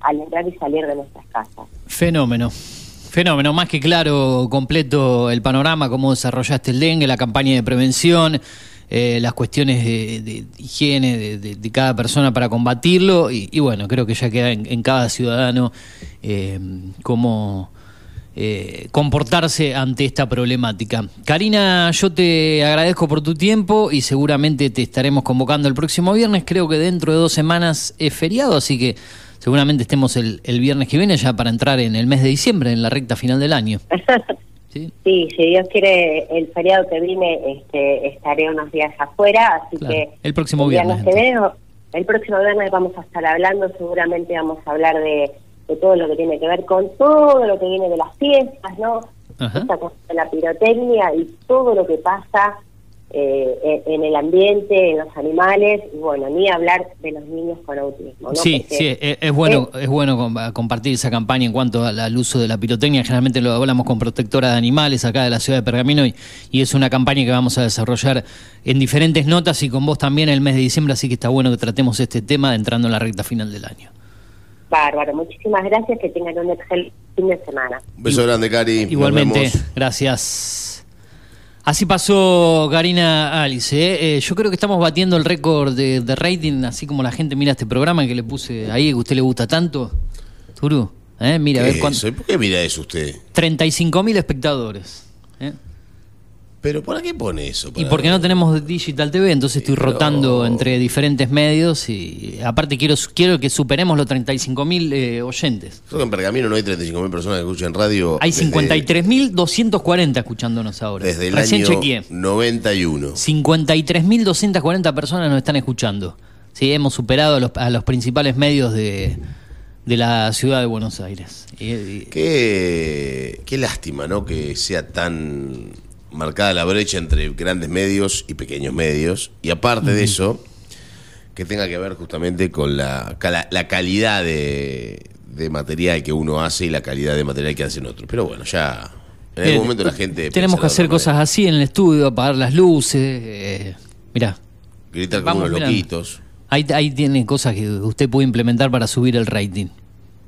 al entrar y salir de nuestras casas. Fenómeno. Fenómeno, más que claro, completo el panorama, cómo desarrollaste el dengue, la campaña de prevención, eh, las cuestiones de, de higiene de, cada persona para combatirlo y, y bueno, creo que ya queda en, en cada ciudadano eh, cómo eh, comportarse ante esta problemática. Karina, yo te agradezco por tu tiempo y seguramente te estaremos convocando el próximo viernes, creo que dentro de dos semanas es feriado, así que seguramente estemos el, el viernes que viene ya para entrar en el mes de diciembre, en la recta final del año. Sí, si Dios quiere, el feriado que viene este, estaré unos días afuera, así Claro, que el próximo viernes, que viene, el próximo viernes vamos a estar hablando, seguramente vamos a hablar de, de todo lo que tiene que ver con todo lo que viene de las fiestas, ¿no? Esta cosa de la pirotecnia y todo lo que pasa eh, en, el ambiente, en los animales, y bueno, ni hablar de los niños con autismo, ¿no? Sí, Porque sí, es, es bueno, es bueno com- compartir esa campaña en cuanto al, al uso de la pirotecnia. Generalmente lo hablamos con protectora de animales acá de la ciudad de Pergamino y, y es una campaña que vamos a desarrollar en diferentes notas y con vos también el mes de diciembre, así que está bueno que tratemos este tema entrando en la recta final del año. Bárbaro, muchísimas gracias, que tengan un excelente fin de semana. Un beso grande, Cari. Igualmente, gracias. Así pasó Karina Alice. ¿eh? Eh, yo creo que estamos batiendo el récord de, de rating, así como la gente mira este programa que le puse ahí, que a usted le gusta tanto. Turu, ¿eh? mira, a ¿Qué ver cuánto. ¿Por qué mira eso usted? 35 mil espectadores. ¿eh? ¿Pero para qué pone eso? Y porque no tenemos Digital TV, entonces estoy rotando entre diferentes medios y aparte quiero, quiero que superemos los 35 mil eh, oyentes. Creo que en Pergamino no hay 35.000 personas que escuchan radio. Hay desde- 53.240 escuchándonos ahora. Desde el Recién año chequeé. 91. 53.240 personas nos están escuchando. Sí, hemos superado a los, a los principales medios de, de la ciudad de Buenos Aires. Y- y- Qué, qué lástima, ¿no? Que sea tan marcada la brecha entre grandes medios y pequeños medios. Y aparte de eso, que tenga que ver justamente con la, la calidad de, de material que uno hace y la calidad de material que hacen otros. Pero bueno, ya en algún momento la gente... Tenemos que hacer cosas así en el estudio, apagar las luces. eh, mirá. Gritar como unos mirando. loquitos. ahí, ahí tiene cosas que usted puede implementar para subir el rating.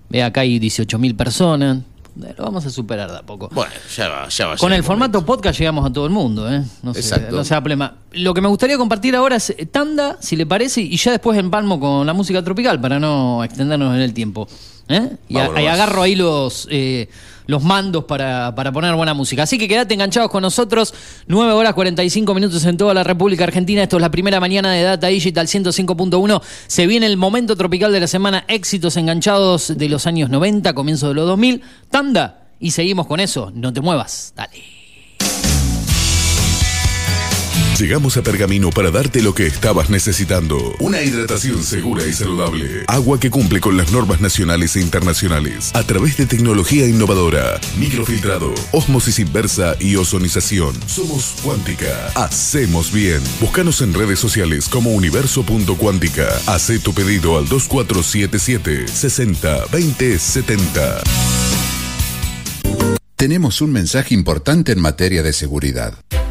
Ve, acá hay 18.000 personas. Lo vamos a superar de a poco. Bueno, ya va, ya va. Con el formato podcast llegamos a todo el mundo, ¿eh? No, se, Exacto. no se da problema. Lo que me gustaría compartir ahora es eh, tanda, si le parece, y ya después empalmo con la música tropical para no extendernos en el tiempo. ¿eh? Y, a- Vámonos. y agarro ahí los, eh, los mandos para, para poner buena música. Así que quédate enganchados con nosotros. 9 horas 45 minutos en toda la República Argentina. Esto es la primera mañana de Data Digital 105.1. Se viene el momento tropical de la semana. Éxitos enganchados de los años 90, comienzo de los 2000. Tanda. Y seguimos con eso. No te muevas. Dale. Llegamos a Pergamino para darte lo que estabas necesitando. Una hidratación segura y saludable. Agua que cumple con las normas nacionales e internacionales. A través de tecnología innovadora. Microfiltrado, osmosis inversa y ozonización. Somos Cuántica. Hacemos bien. Búscanos en redes sociales como universo.cuántica. Hacé tu pedido al 2477 60 20 70. Tenemos un mensaje importante en materia de seguridad.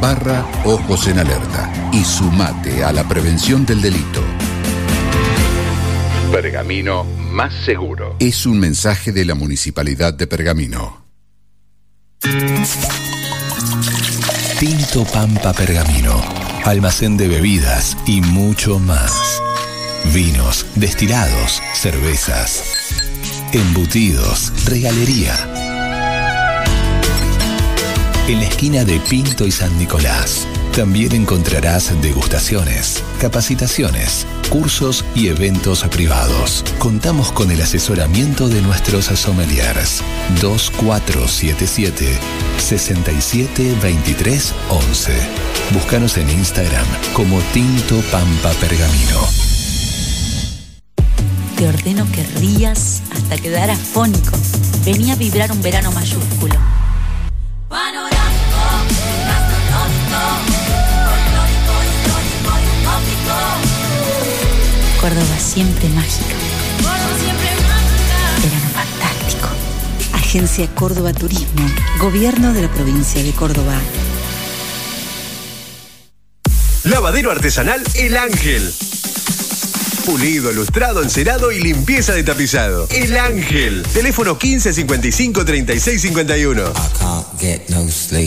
barra Ojos en Alerta y sumate a la prevención del delito. Pergamino más seguro. Es un mensaje de la Municipalidad de Pergamino. Tinto Pampa Pergamino, almacén de bebidas y mucho más. Vinos, destilados, cervezas, embutidos, regalería. En la esquina de Pinto y San Nicolás también encontrarás degustaciones, capacitaciones, cursos y eventos privados. Contamos con el asesoramiento de nuestros sommeliers 2477 6723 11. Búscanos en Instagram como Tinto Pampa Pergamino. Te ordeno que rías hasta quedar afónico. Venía a vibrar un verano mayúsculo. Córdoba siempre mágica. Verano fantástico. Agencia Córdoba Turismo. Gobierno de la provincia de Córdoba. Lavadero artesanal El Ángel. Pulido, lustrado, encerado y limpieza de tapizado. El Ángel. Teléfono 1555 3651.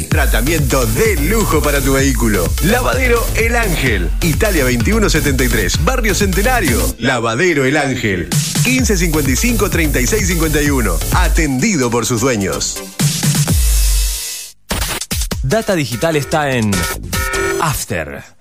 Tratamiento de lujo para tu vehículo. Lavadero El Ángel. Italia 2173. Barrio Centenario. Lavadero El Ángel. 1555 3651. Atendido por sus dueños. Data Digital está en After.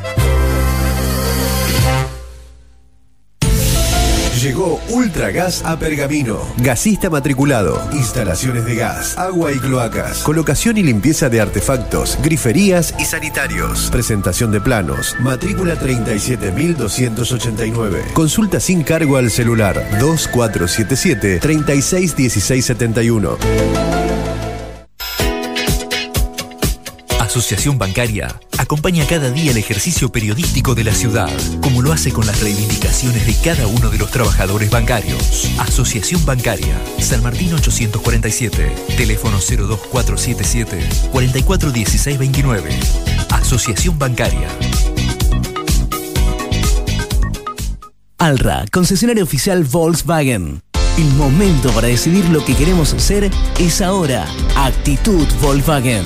Ultragas a Pergamino. Gasista matriculado. Instalaciones de gas, agua y cloacas. Colocación y limpieza de artefactos, griferías y sanitarios. Presentación de planos. Matrícula 37289. Consulta sin cargo al celular 2477 361671. Asociación Bancaria acompaña cada día el ejercicio periodístico de la ciudad, como lo hace con las reivindicaciones de cada uno de los trabajadores bancarios. Asociación Bancaria, San Martín 847, teléfono 02477 441629. Asociación Bancaria. Alra, concesionario oficial Volkswagen. El momento para decidir lo que queremos ser es ahora. Actitud Volkswagen.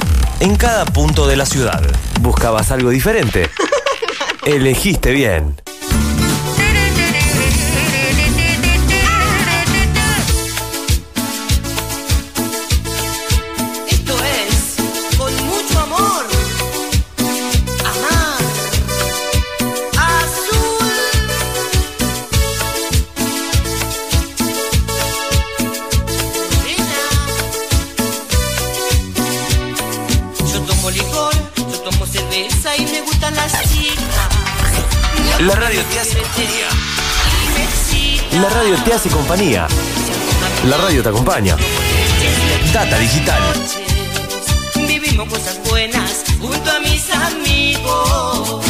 En cada punto de la ciudad. ¿Buscabas algo diferente? Elegiste bien. La radio te hace compañía. La radio te hace compañía. La radio te acompaña. Data digital. Vivimos cosas buenas junto a mis amigos.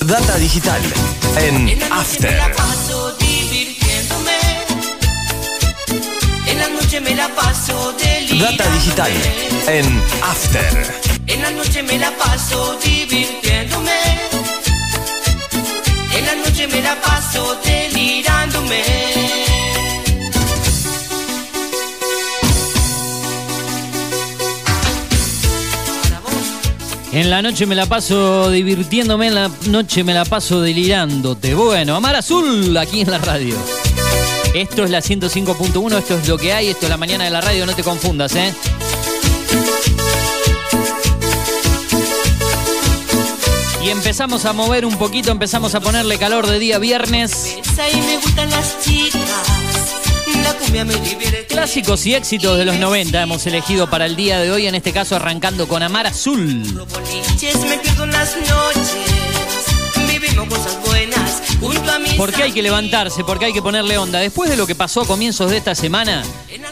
Data digital en En la noche me After. la paso divirtiéndome. En la noche me la paso. Data digital en After. En la noche me la paso divirtiéndome. Me la paso delirándome. En la noche me la paso divirtiéndome, en la noche me la paso delirándote. Bueno, Amar Azul aquí en la radio. Esto es la 105.1, esto es lo que hay, esto es la mañana de la radio, no te confundas, ¿eh? Y empezamos a mover un poquito, empezamos a ponerle calor de día viernes. Clásicos y éxitos de los 90 hemos elegido para el día de hoy, en este caso arrancando con Amar Azul. Boliches, me pierdo en las noches. Vivimos cosas buenas. Junto a mis Porque hay que levantarse, porque hay que ponerle onda. Después de lo que pasó a comienzos de esta semana,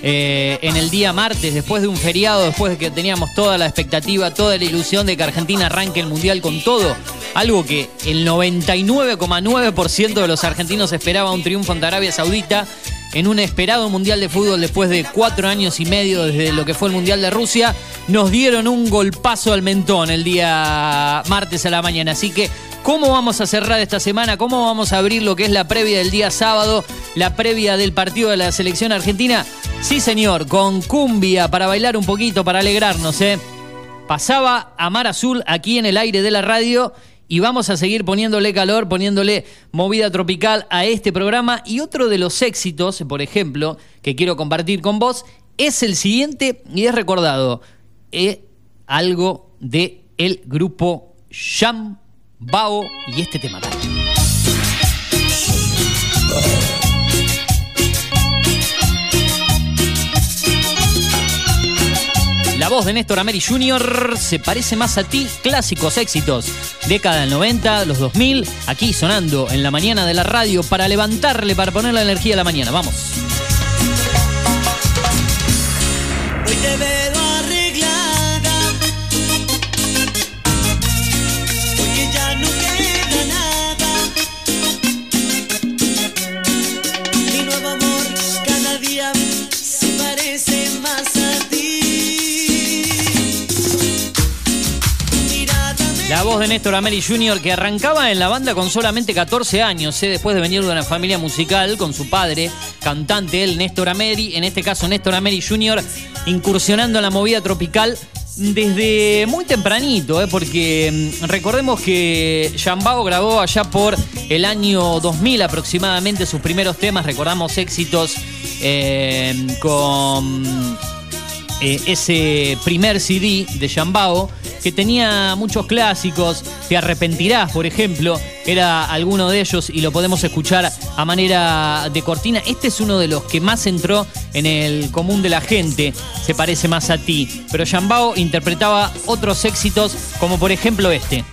eh, en el día martes, después de un feriado, después de que teníamos toda la expectativa, toda la ilusión de que Argentina arranque el Mundial con todo, algo que el 99,9% de los argentinos esperaba un triunfo ante Arabia Saudita, en un esperado Mundial de Fútbol después de cuatro años y medio desde lo que fue el Mundial de Rusia, nos dieron un golpazo al mentón el día martes a la mañana. Así que, ¿cómo vamos a cerrar esta semana? ¿Cómo vamos a abrir lo que es la previa del día sábado, la previa del partido de la selección argentina? Sí, señor, con cumbia para bailar un poquito, para alegrarnos, ¿eh? Pasaba a Mar Azul aquí en el aire de la radio y vamos a seguir poniéndole calor, poniéndole movida tropical a este programa. Y otro de los éxitos, por ejemplo, que quiero compartir con vos, es el siguiente y es recordado. eh, algo de el grupo Sham Bao y este tema. La voz de Néstor Ameri Jr. se parece más a ti. Clásicos éxitos. Década del 90, los 2000. Aquí sonando en la mañana de la radio para levantarle, para poner la energía a la mañana. Vamos. La voz de Néstor Ameri Jr. que arrancaba en la banda con solamente 14 años, ¿eh? después de venir de una familia musical con su padre, cantante, él, Néstor Ameri, en este caso Néstor Ameri Jr., incursionando en la movida tropical desde muy tempranito, ¿eh? porque mm, recordemos que Jambao grabó allá por el año 2000 aproximadamente sus primeros temas, recordamos éxitos eh, con ese primer CD de Jambao, que tenía muchos clásicos. Te arrepentirás, por ejemplo, era alguno de ellos y lo podemos escuchar a manera de cortina. Este es uno de los que más entró en el común de la gente, se parece más a ti. Pero Jambao interpretaba otros éxitos, como por ejemplo este.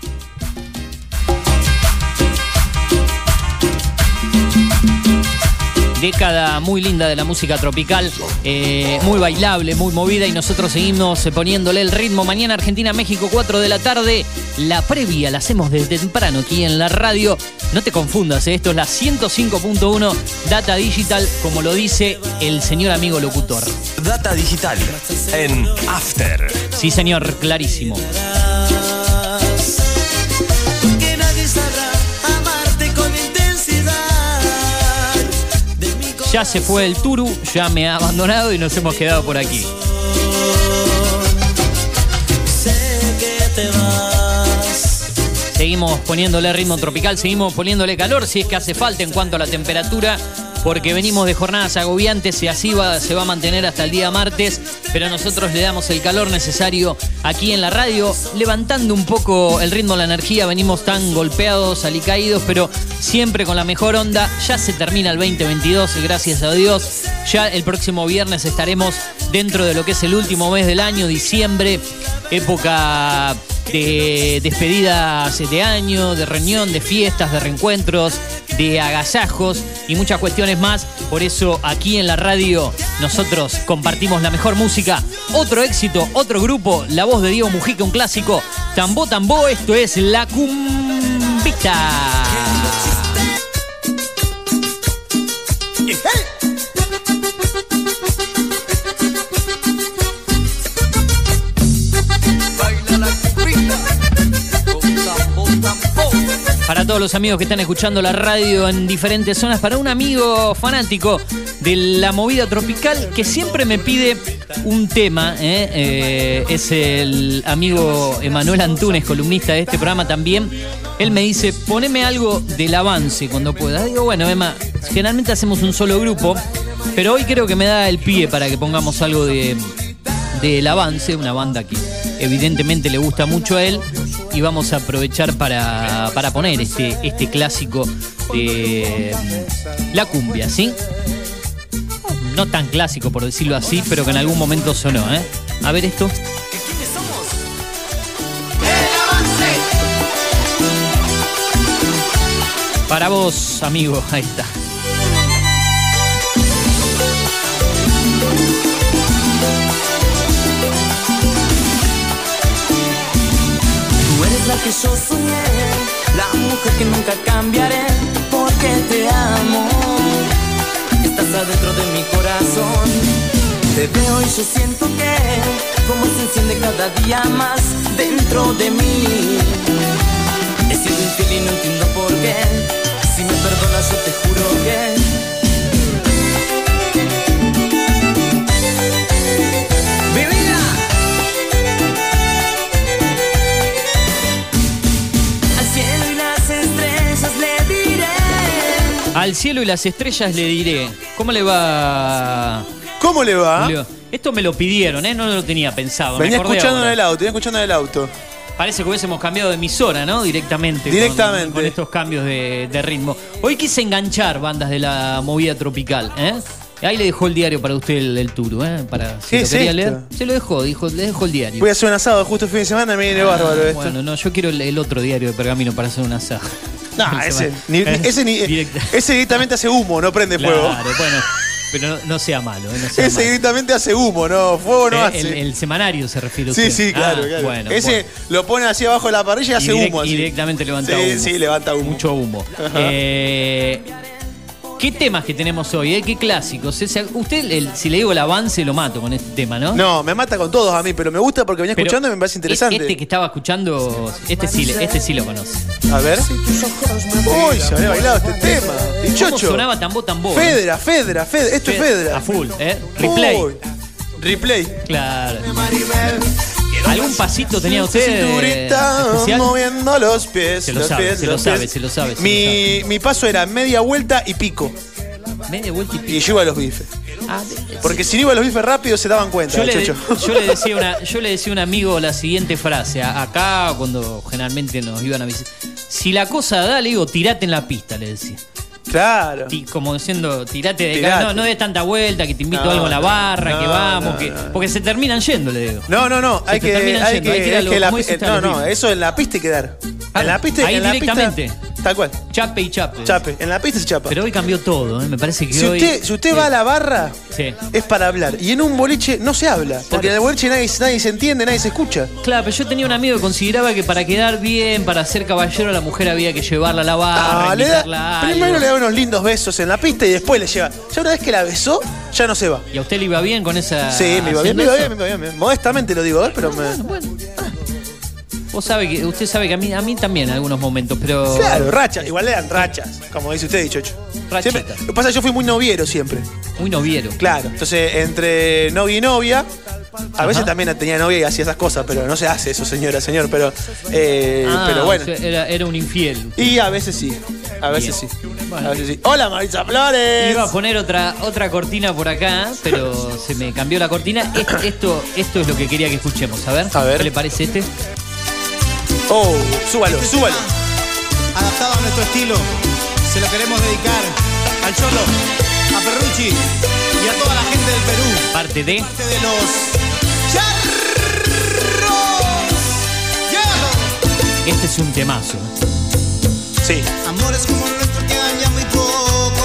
Década muy linda de la música tropical, eh, muy bailable, muy movida y nosotros seguimos eh, poniéndole el ritmo. Mañana Argentina-México, 4 de la tarde. La previa la hacemos desde temprano aquí en la radio. No te confundas, eh, esto es la 105.1 Data Digital, como lo dice el señor amigo locutor. Data Digital en After. Sí, señor, clarísimo. Ya se fue el Turu, ya me ha abandonado y nos hemos quedado por aquí. Seguimos poniéndole ritmo tropical, seguimos poniéndole calor si es que hace falta en cuanto a la temperatura, porque venimos de jornadas agobiantes y así va, se va a mantener hasta el día martes, pero nosotros le damos el calor necesario aquí en la radio, levantando un poco el ritmo, la energía, venimos tan golpeados, alicaídos, pero siempre con la mejor onda. Ya se termina el 2022, gracias a Dios. Ya el próximo viernes estaremos dentro de lo que es el último mes del año, diciembre, época de despedidas de año, de reunión, de fiestas, de reencuentros, de agasajos y muchas cuestiones más. Por eso aquí en la radio nosotros compartimos la mejor música. Otro éxito, otro grupo, la voz de Diego Mujica, un clásico. Tambo, tambo, esto es La Cumbita. Para todos los amigos que están escuchando la radio en diferentes zonas, para un amigo fanático de la movida tropical que siempre me pide un tema, ¿eh? Eh, es el amigo Emanuel Antunes, columnista de este programa también. Él me dice, poneme algo del avance cuando pueda. Digo, bueno, Emma, generalmente hacemos un solo grupo, pero hoy creo que me da el pie para que pongamos algo de, del avance, una banda que evidentemente le gusta mucho a él y vamos a aprovechar para, para poner este, este clásico de mm, la cumbia, ¿sí? No tan clásico por decirlo así, pero que en algún momento sonó, ¿eh? A ver esto. Para vos, amigo, ahí está. Que yo soñé, la mujer que nunca cambiaré, porque te amo. Estás adentro de mi corazón. Te veo y yo siento que como se enciende cada día más dentro de mí. He sido infiel y no entiendo por qué. Si me perdonas yo te juro que Al cielo y las estrellas le diré. ¿Cómo le va? ¿Cómo le va? Esto me lo pidieron, ¿eh? No lo tenía pensado. me Venía acordé escuchando ahora. en el auto, venía escuchando en el auto. Parece que hubiésemos cambiado de emisora, ¿no? Directamente. Directamente. Con, estos cambios de, de ritmo. Hoy quise enganchar bandas de la movida tropical, ¿eh? Ahí le dejó el diario para usted el, el Turu, ¿eh? Para, si ¿Qué lo es quería esto? leer. Se lo dejó, dijo, le dejó el diario. Voy a hacer un asado justo el fin de semana, me viene bárbaro esto. Ah, Bueno, no, yo quiero el, el otro diario de pergamino para hacer un asado. No, Se ese, ni- ese, ni- directa. ese directamente hace humo, no prende fuego. Claro, bueno, pero no, no sea malo, ¿eh? No sea Ese malo. directamente hace humo, no, fuego no Eh, hace. el, el semanario se refiere sí, usted. sí, claro, Ah, claro. Bueno, ese bueno. lo pone así abajo de la parrilla y hace direct- humo así. y directamente levanta sí, humo. Sí, levanta humo. Mucho humo. Eh, ¿Qué temas que tenemos hoy? eh? ¿Qué clásicos? Ese- usted, el- si le digo el avance, lo mato con este tema, ¿no? No, me mata con todos a mí, pero me gusta porque venía Pero escuchando y me parece interesante. Este que estaba escuchando, este sí, le- este sí lo conoce. A ver. Uy, se había bailado este tema. ¿Cómo Pichocho. sonaba tambo tambo? eh? Fedra, Fedra, Fedra. Esto es Fedra. A full, ¿eh? Replay. Uy, Replay. Claro. ¿Algún pasito tenía usted? Cinturita, especial? moviendo los pies. Se lo los sabe, pies, se lo sabe, pies. se lo sabe, se Mi, mi paso era media vuelta y pico. Media vuelta y pico. Y yo iba a los bifes. Ah, Porque si no iba a los bifes rápido se daban cuenta, Yo le, yo, le decía una, yo le decía a un amigo la siguiente frase. Acá, cuando generalmente nos iban a visitar. Si la cosa da, le digo, tirate en la pista, le decía. Claro. Ti- como diciendo, tirate de Tirate. No, no des tanta vuelta, que te invito No, a algo a la no, barra, no, que vamos, no, que. no. Porque se terminan yendo, le digo. No, no, no. Se Hay te que, terminan hay yendo, que, hay que ir a es lo- que la no, no, eso en la pista hay que dar. Ah, en la pista, ahí en la directamente. Tal cual. Chape y chape. Chape. En la pista se chapa. Pero hoy cambió todo, ¿eh? me parece que si hoy... usted, si usted va a la barra, Sí. es para hablar. Y en un boliche no se habla. Porque en el boliche nadie, nadie se entiende, nadie se escucha. Claro, pero yo tenía un amigo que consideraba que para quedar bien, para ser caballero, la mujer había que llevarla a la barra, Ah, le da- invitarla a algo. primero le da unos lindos besos en la pista y después le lleva. Ya una vez que la besó, ya no se va. ¿Y a usted le iba bien con esa...? Sí, me iba bien, haciendo me iba eso? bien, me iba bien. Modestamente lo digo, ¿eh? pero me. Vos sabe que, usted sabe que a mí, a mí también en algunos momentos, pero... Claro, rachas, igual le dan rachas, como dice usted, dichocho. Siempre- lo que pasa es que yo fui muy noviero siempre. Muy noviero. Claro, entonces entre novia y novia, a veces Ajá. también tenía novia y hacía esas cosas, pero no se hace eso, señora, señor, pero, eh, Ah, pero bueno. o sea, era, era un infiel. Y a veces sí, a veces Bien. sí. A veces sí. Hola Maritza Flores. Iba a poner otra, otra cortina por acá, pero se me cambió la cortina. Esto, esto, esto es lo que quería que escuchemos. A ver, A ver. ¿qué le parece este? Oh, súbalo, Este súbalo. Adaptado a nuestro estilo, se lo queremos dedicar al Cholo, a Perrucci y a toda la gente del Perú. Parte de... Parte de los charros. Yeah. Este es un temazo. Sí. Amores como el nuestro quedan ya muy pocos.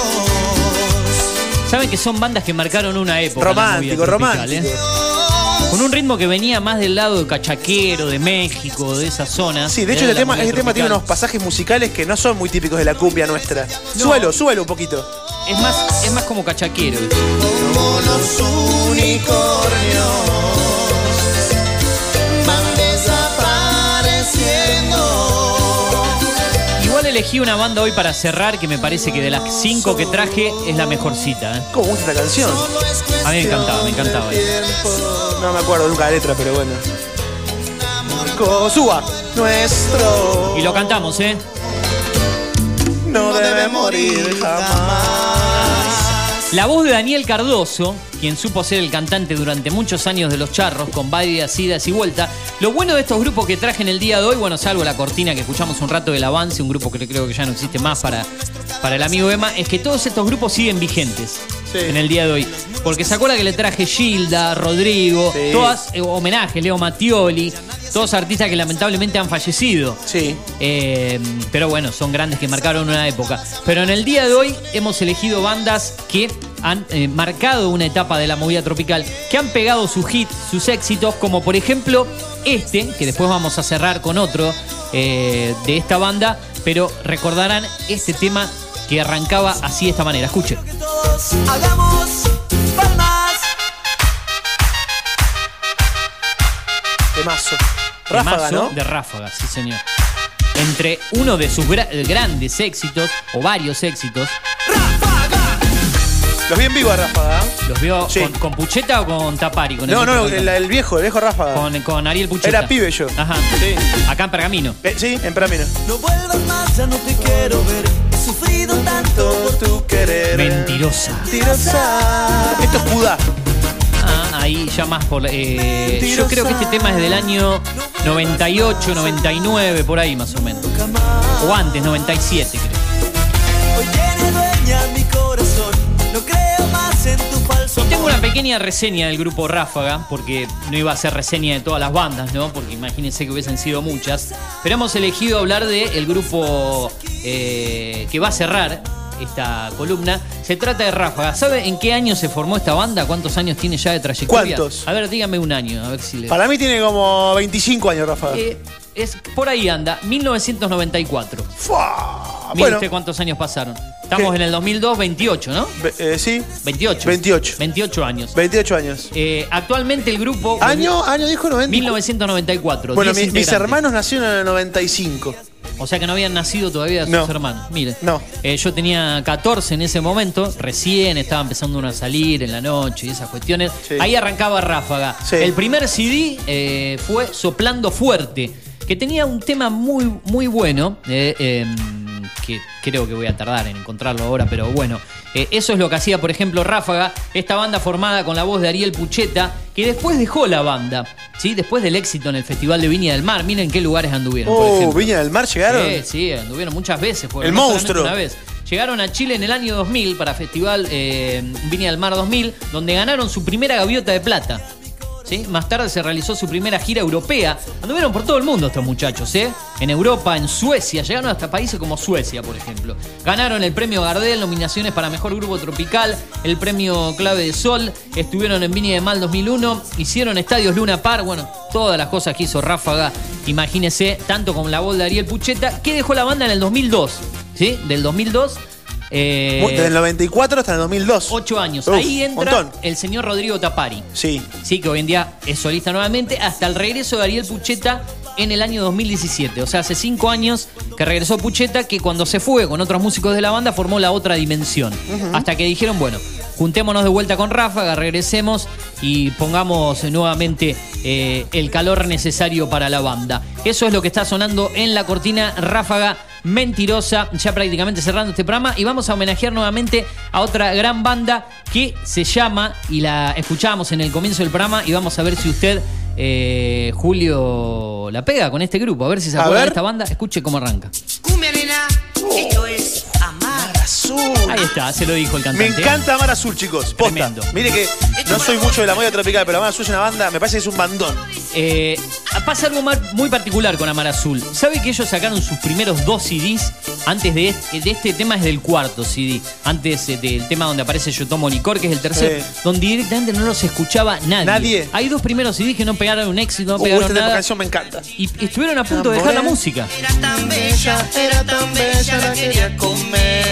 Saben que son bandas que marcaron una época. Romántico, tropical, romántico. ¿eh? Con un ritmo que venía más del lado de Cachaquero, de México, de esa zona. Sí, de hecho este tema, este tema tiene unos pasajes musicales que no son muy típicos de la cumbia nuestra. Suelo, suelo un poquito. Es más, es más como Cachaquero. Como los unicornios elegí una banda hoy para cerrar que me parece que de las cinco que traje es la mejorcita. ¿eh? ¿Cómo gusta esta canción? A mí me encantaba, me encantaba. No me acuerdo nunca la letra, pero bueno. Suba. Nuestro. Y lo cantamos, ¿eh? No debe morir jamás. La voz de Daniel Cardoso, quien supo ser el cantante durante muchos años de Los Charros, con varias idas y vueltas. Lo bueno de estos grupos que traje en el día de hoy, bueno, salvo la cortina que escuchamos un rato del avance, un grupo que creo que ya no existe más para, para el amigo Emma, es que todos estos grupos siguen vigentes en el día de hoy. Porque se acuerda que le traje Gilda, Rodrigo, Sí. todas eh, homenajes, Leo Mattioli, todos artistas que lamentablemente han fallecido. Sí. Eh, pero bueno, son grandes que marcaron una época. Pero en el día de hoy hemos elegido bandas que han eh, marcado una etapa de la movida tropical, que han pegado sus hits, sus éxitos, como por ejemplo este, que después vamos a cerrar con otro eh, de esta banda, pero recordarán este tema que arrancaba así de esta manera. Escuche. Todos hagamos palmas. Temazo. Ráfaga, ¿no? De Ráfaga, sí señor. Entre uno de sus gra- grandes éxitos, o varios éxitos, Los vi en vivo a Ráfaga. ¿eh? ¿Los vio Sí. con, con Pucheta o con Tapari? Con el No, no, otro el, el viejo, el viejo Ráfaga. con, con Ariel Pucheta. Era pibe yo. Ajá. Sí. Acá en Pergamino. Eh, sí, en Pramino. No vuelvas más, ya no te quiero ver. He sufrido tanto por tu querer. Mentirosa. Mentirosa. Esto es Judá. Ah, ahí ya más por. eh, yo creo que este tema es del año 98, 99, por ahí más o menos. O antes, 97, creo. Y tengo una pequeña reseña del grupo Ráfaga, porque no iba a ser reseña de todas las bandas, ¿no? Porque imagínense que hubiesen sido muchas. Pero hemos elegido hablar del grupo eh, que va a cerrar esta columna. Se trata de Ráfaga. ¿Sabe en qué año se formó esta banda? ¿Cuántos años tiene ya de trayectoria? ¿Cuántos? A ver, dígame un año, a ver si le. Para mí tiene como 25 años, Ráfaga. Eh, es, por ahí anda, 1994. Fua. Mire Bueno, usted cuántos años pasaron. Estamos ¿Qué? en el 2002, 28, ¿no? ve- eh, sí, 28. 28. 28 años. 28 años. Eh, actualmente el grupo. ¿Año? ¿Año dijo 90? 1994. Bueno, 10 mi- mis hermanos nacieron en el 95. O sea que no habían nacido todavía sus No. hermanos. Mire. No. Eh, yo tenía 14 en ese momento, recién estaba empezando uno a salir en la noche y esas cuestiones. Sí. Ahí arrancaba Ráfaga. Sí. El primer CD eh, fue Soplando Fuerte, que tenía un tema muy, muy bueno. eh, em, que creo que voy a tardar en encontrarlo ahora, pero bueno. Eh, eso es lo que hacía, por ejemplo, Ráfaga, esta banda formada con la voz de Ariel Pucheta, que después dejó la banda, ¿sí? Después del éxito en el Festival de Viña del Mar. Miren qué lugares anduvieron, Oh. Viña del Mar llegaron. Sí, sí, anduvieron muchas veces. El no monstruo. Una vez. Llegaron a Chile en el año 2000 para Festival eh, Viña del Mar 2000, donde ganaron su primera gaviota de plata. Más tarde se realizó su primera gira europea. Anduvieron por todo el mundo estos muchachos, ¿eh? En Europa, en Suecia, llegaron hasta países como Suecia, por ejemplo. Ganaron el premio Gardel, nominaciones para Mejor Grupo Tropical, el premio Clave de Sol, estuvieron en Viña de Mal 2001, hicieron estadios Luna Par, bueno, todas las cosas que hizo Ráfaga, imagínese, tanto con la voz de Ariel Pucheta, que dejó la banda en el 2002, ¿sí? Del 2002. Eh, Desde el 94 hasta el 2002. Ocho años. Uf, Ahí entra montón. el señor Rodrigo Tapari. Sí. Sí, que hoy en día es solista nuevamente, hasta el regreso de Ariel Pucheta en el año 2017. O sea, hace cinco años que regresó Pucheta, que cuando se fue con otros músicos de la banda formó la otra dimensión. Hasta que dijeron, bueno, juntémonos de vuelta con Ráfaga, regresemos y pongamos nuevamente eh, el calor necesario para la banda. Eso es lo que está sonando en la cortina Ráfaga Mentirosa, ya prácticamente cerrando este programa. Y vamos a homenajear nuevamente a otra gran banda que se llama, y la escuchábamos en el comienzo del programa, y vamos a ver si usted, eh, Julio, la pega con este grupo. A ver si se acuerda de esta banda. Escuche cómo arranca. Cumbia nena, esto es amar. Ahí está, se lo dijo el Me cantante. encanta Amar Azul, chicos. Posta. Mire que no soy mucho de la movida tropical, pero Amar Azul es una banda, me parece que es un bandón. Eh, pasa algo muy particular con Amar Azul. ¿Sabe que ellos sacaron sus primeros dos CDs? Antes de este, de este tema es del cuarto CD. Antes eh, del tema donde aparece Yo Tomo Licor, que es el tercero, donde directamente no los escuchaba nadie. Nadie. Hay dos primeros CDs que no pegaron un éxito, no Uh, pegaron esta nada. canción me encanta. Y estuvieron a punto de dejar la música. Tan bella, era tan bella, la quería comer.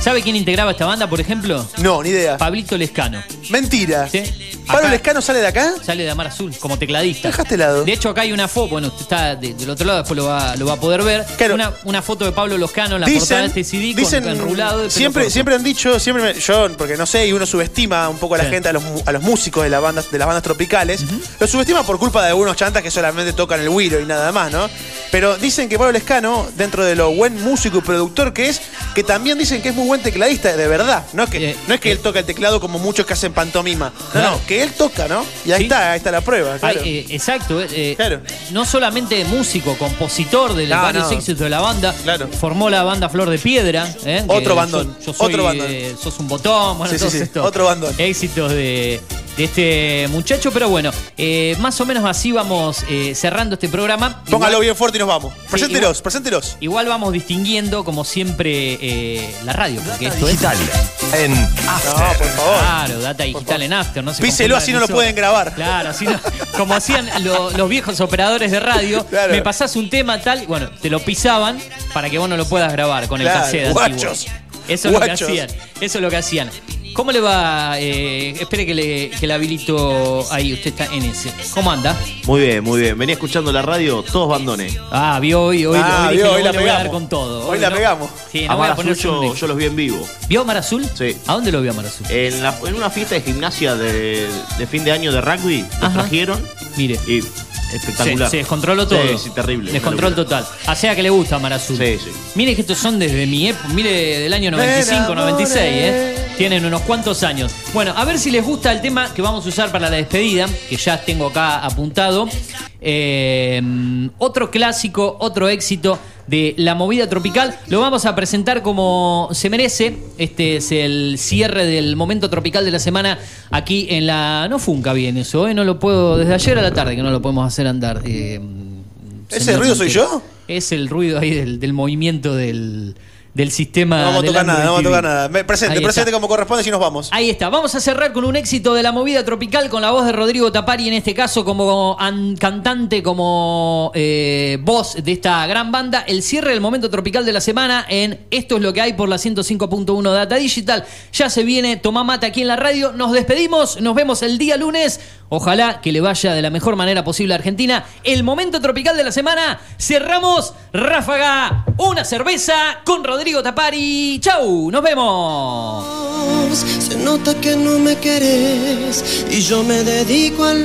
¿Sabe quién integraba esta banda, por ejemplo? No, ni idea. Pablito Lescano. Mentira. ¿Sí? ¿Pablo Lescano sale de acá? Sale de Amar Azul, como tecladista. Dejaste lado. De hecho, acá hay una foto, bueno, usted está de- del otro lado, después lo va, lo va a poder ver. Una, una foto de Pablo Loscano en la portada de este CD con- enrulado. de pelo siempre, corto. siempre han dicho, siempre me- yo, porque no sé, y uno subestima un poco a la Sí. gente, a los, mu- a los músicos de, la banda, de las bandas tropicales. Los subestima por culpa de algunos chantas que solamente tocan el güiro y nada más, ¿no? Pero dicen que Pablo Lescano, dentro de lo buen músico y productor que es, que también dicen que es muy buen tecladista, de verdad. No es que, no es que él toca el teclado como muchos que hacen pantomima. No, Claro. no, que él toca, ¿no? Y ahí Sí. está, ahí está la prueba. claro. Ay, eh, exacto, eh, eh, no solamente músico, compositor de No, varios no. éxitos de la banda, formó la banda Flor de Piedra. eh, Otro bandón, Yo, soy, otro bandón. sos un botón, bueno, Sí, sí, todos sí, estos otro bandón. éxitos de, de este muchacho. Pero bueno, eh, más o menos así vamos eh, cerrando este programa. Póngalo Igual- bien fuerte y nos vamos. Preséntelos, igual- preséntelos. Igual vamos distinguiendo, como siempre, eh, la radio, porque esto Digital. En No, por favor. Claro, data digital en After, no se Píselo, así no lo pueden grabar. Claro, así no- como hacían lo- los viejos operadores de radio, Claro. me pasás un tema tal, bueno, te lo pisaban para que vos no lo puedas grabar con el cassette antiguo. Eso es lo que hacían. Eso es lo que hacían. ¿Cómo le va? Eh, espere que le, que le habilito ahí, usted está en ese. ¿Cómo anda? Muy bien, muy bien. Venía escuchando la radio, todos bandones. Ah, vio hoy, hoy, Ah, hoy, vio, dije, hoy la le voy a dar pegamos. con todo. Hoy la no- pegamos. Sí, no voy Amar a poner Azul yo, yo los vi en vivo. ¿Vio Mar Azul? Sí. ¿A dónde lo vio Mar Azul? En, la- en una fiesta de gimnasia de, de fin de año de rugby, Ajá. trajeron. Mire. Y espectacular. Se, se descontroló todo. Sí, sí, terrible. Descontrol total. O sea que le gusta Mar Azul. Sí, sí. Mire que estos son desde mi época, mire del año 95, 96, ¿eh? Tienen unos cuantos años. Bueno, a ver si les gusta el tema que vamos a usar para la despedida, que ya tengo acá apuntado. Eh, otro clásico, otro éxito de la movida tropical. Lo vamos a presentar como se merece. Este es el cierre del momento tropical de la semana aquí en la. No funca bien eso, ¿eh? No lo puedo. Desde ayer a la tarde que no lo podemos hacer andar. Eh, ¿Ese ruido soy yo? Es el ruido ahí del, del movimiento del, del sistema. No vamos a tocar nada, no vamos a tocar nada. Presente, Ahí presente está. como corresponde si nos vamos. Ahí está, vamos a cerrar con un éxito de la movida tropical con la voz de Rodrigo Tapari, en este caso como an- cantante, como eh, voz de esta gran banda. El cierre del momento tropical de la semana en Esto es lo que hay por la 105.1 Data Digital. Ya se viene Tomá Mata aquí en la radio. Nos despedimos, nos vemos el día lunes. Ojalá que le vaya de la mejor manera posible a Argentina. El momento tropical de la semana. Cerramos Ráfaga, una cerveza con Rodrigo Tapari. Chau, nos vemos. Se nota que no me querés y yo me dedico al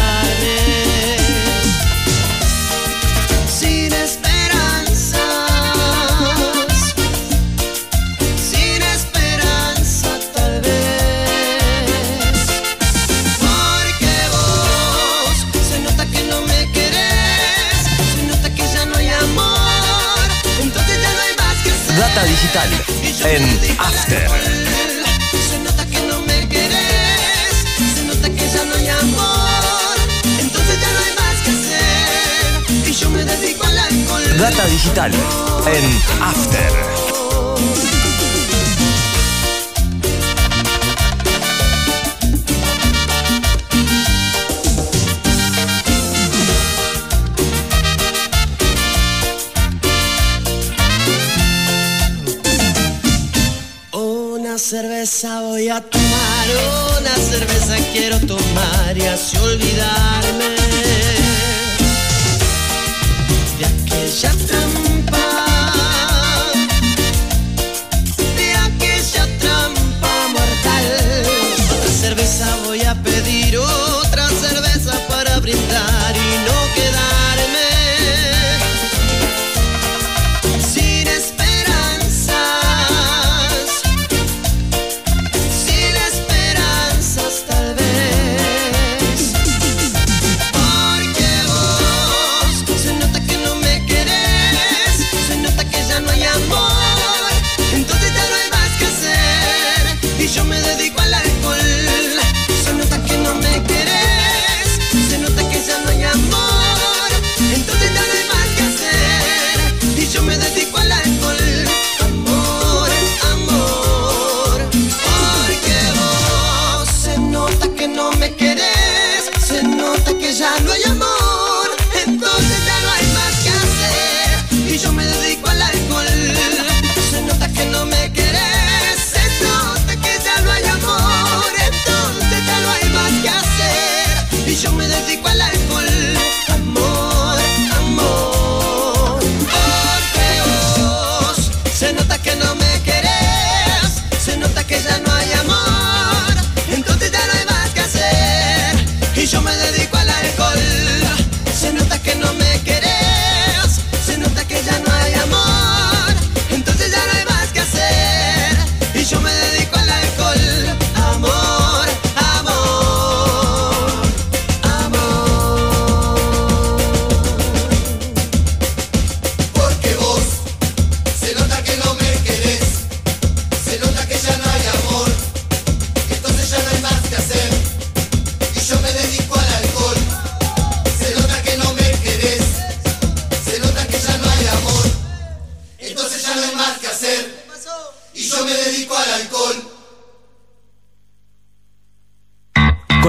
Digital en After. Se nota que no me querés, se nota que ya no hay amor, entonces ya no hay más que hacer. Y yo me dedico al alcohol. Data digital en After.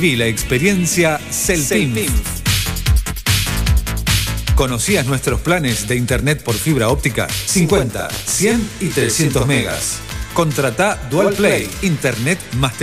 Viví la experiencia Celtim. ¿Conocías nuestros planes de internet por fibra óptica? 50, 100 y 300 megas. Contrata Dual Play, internet más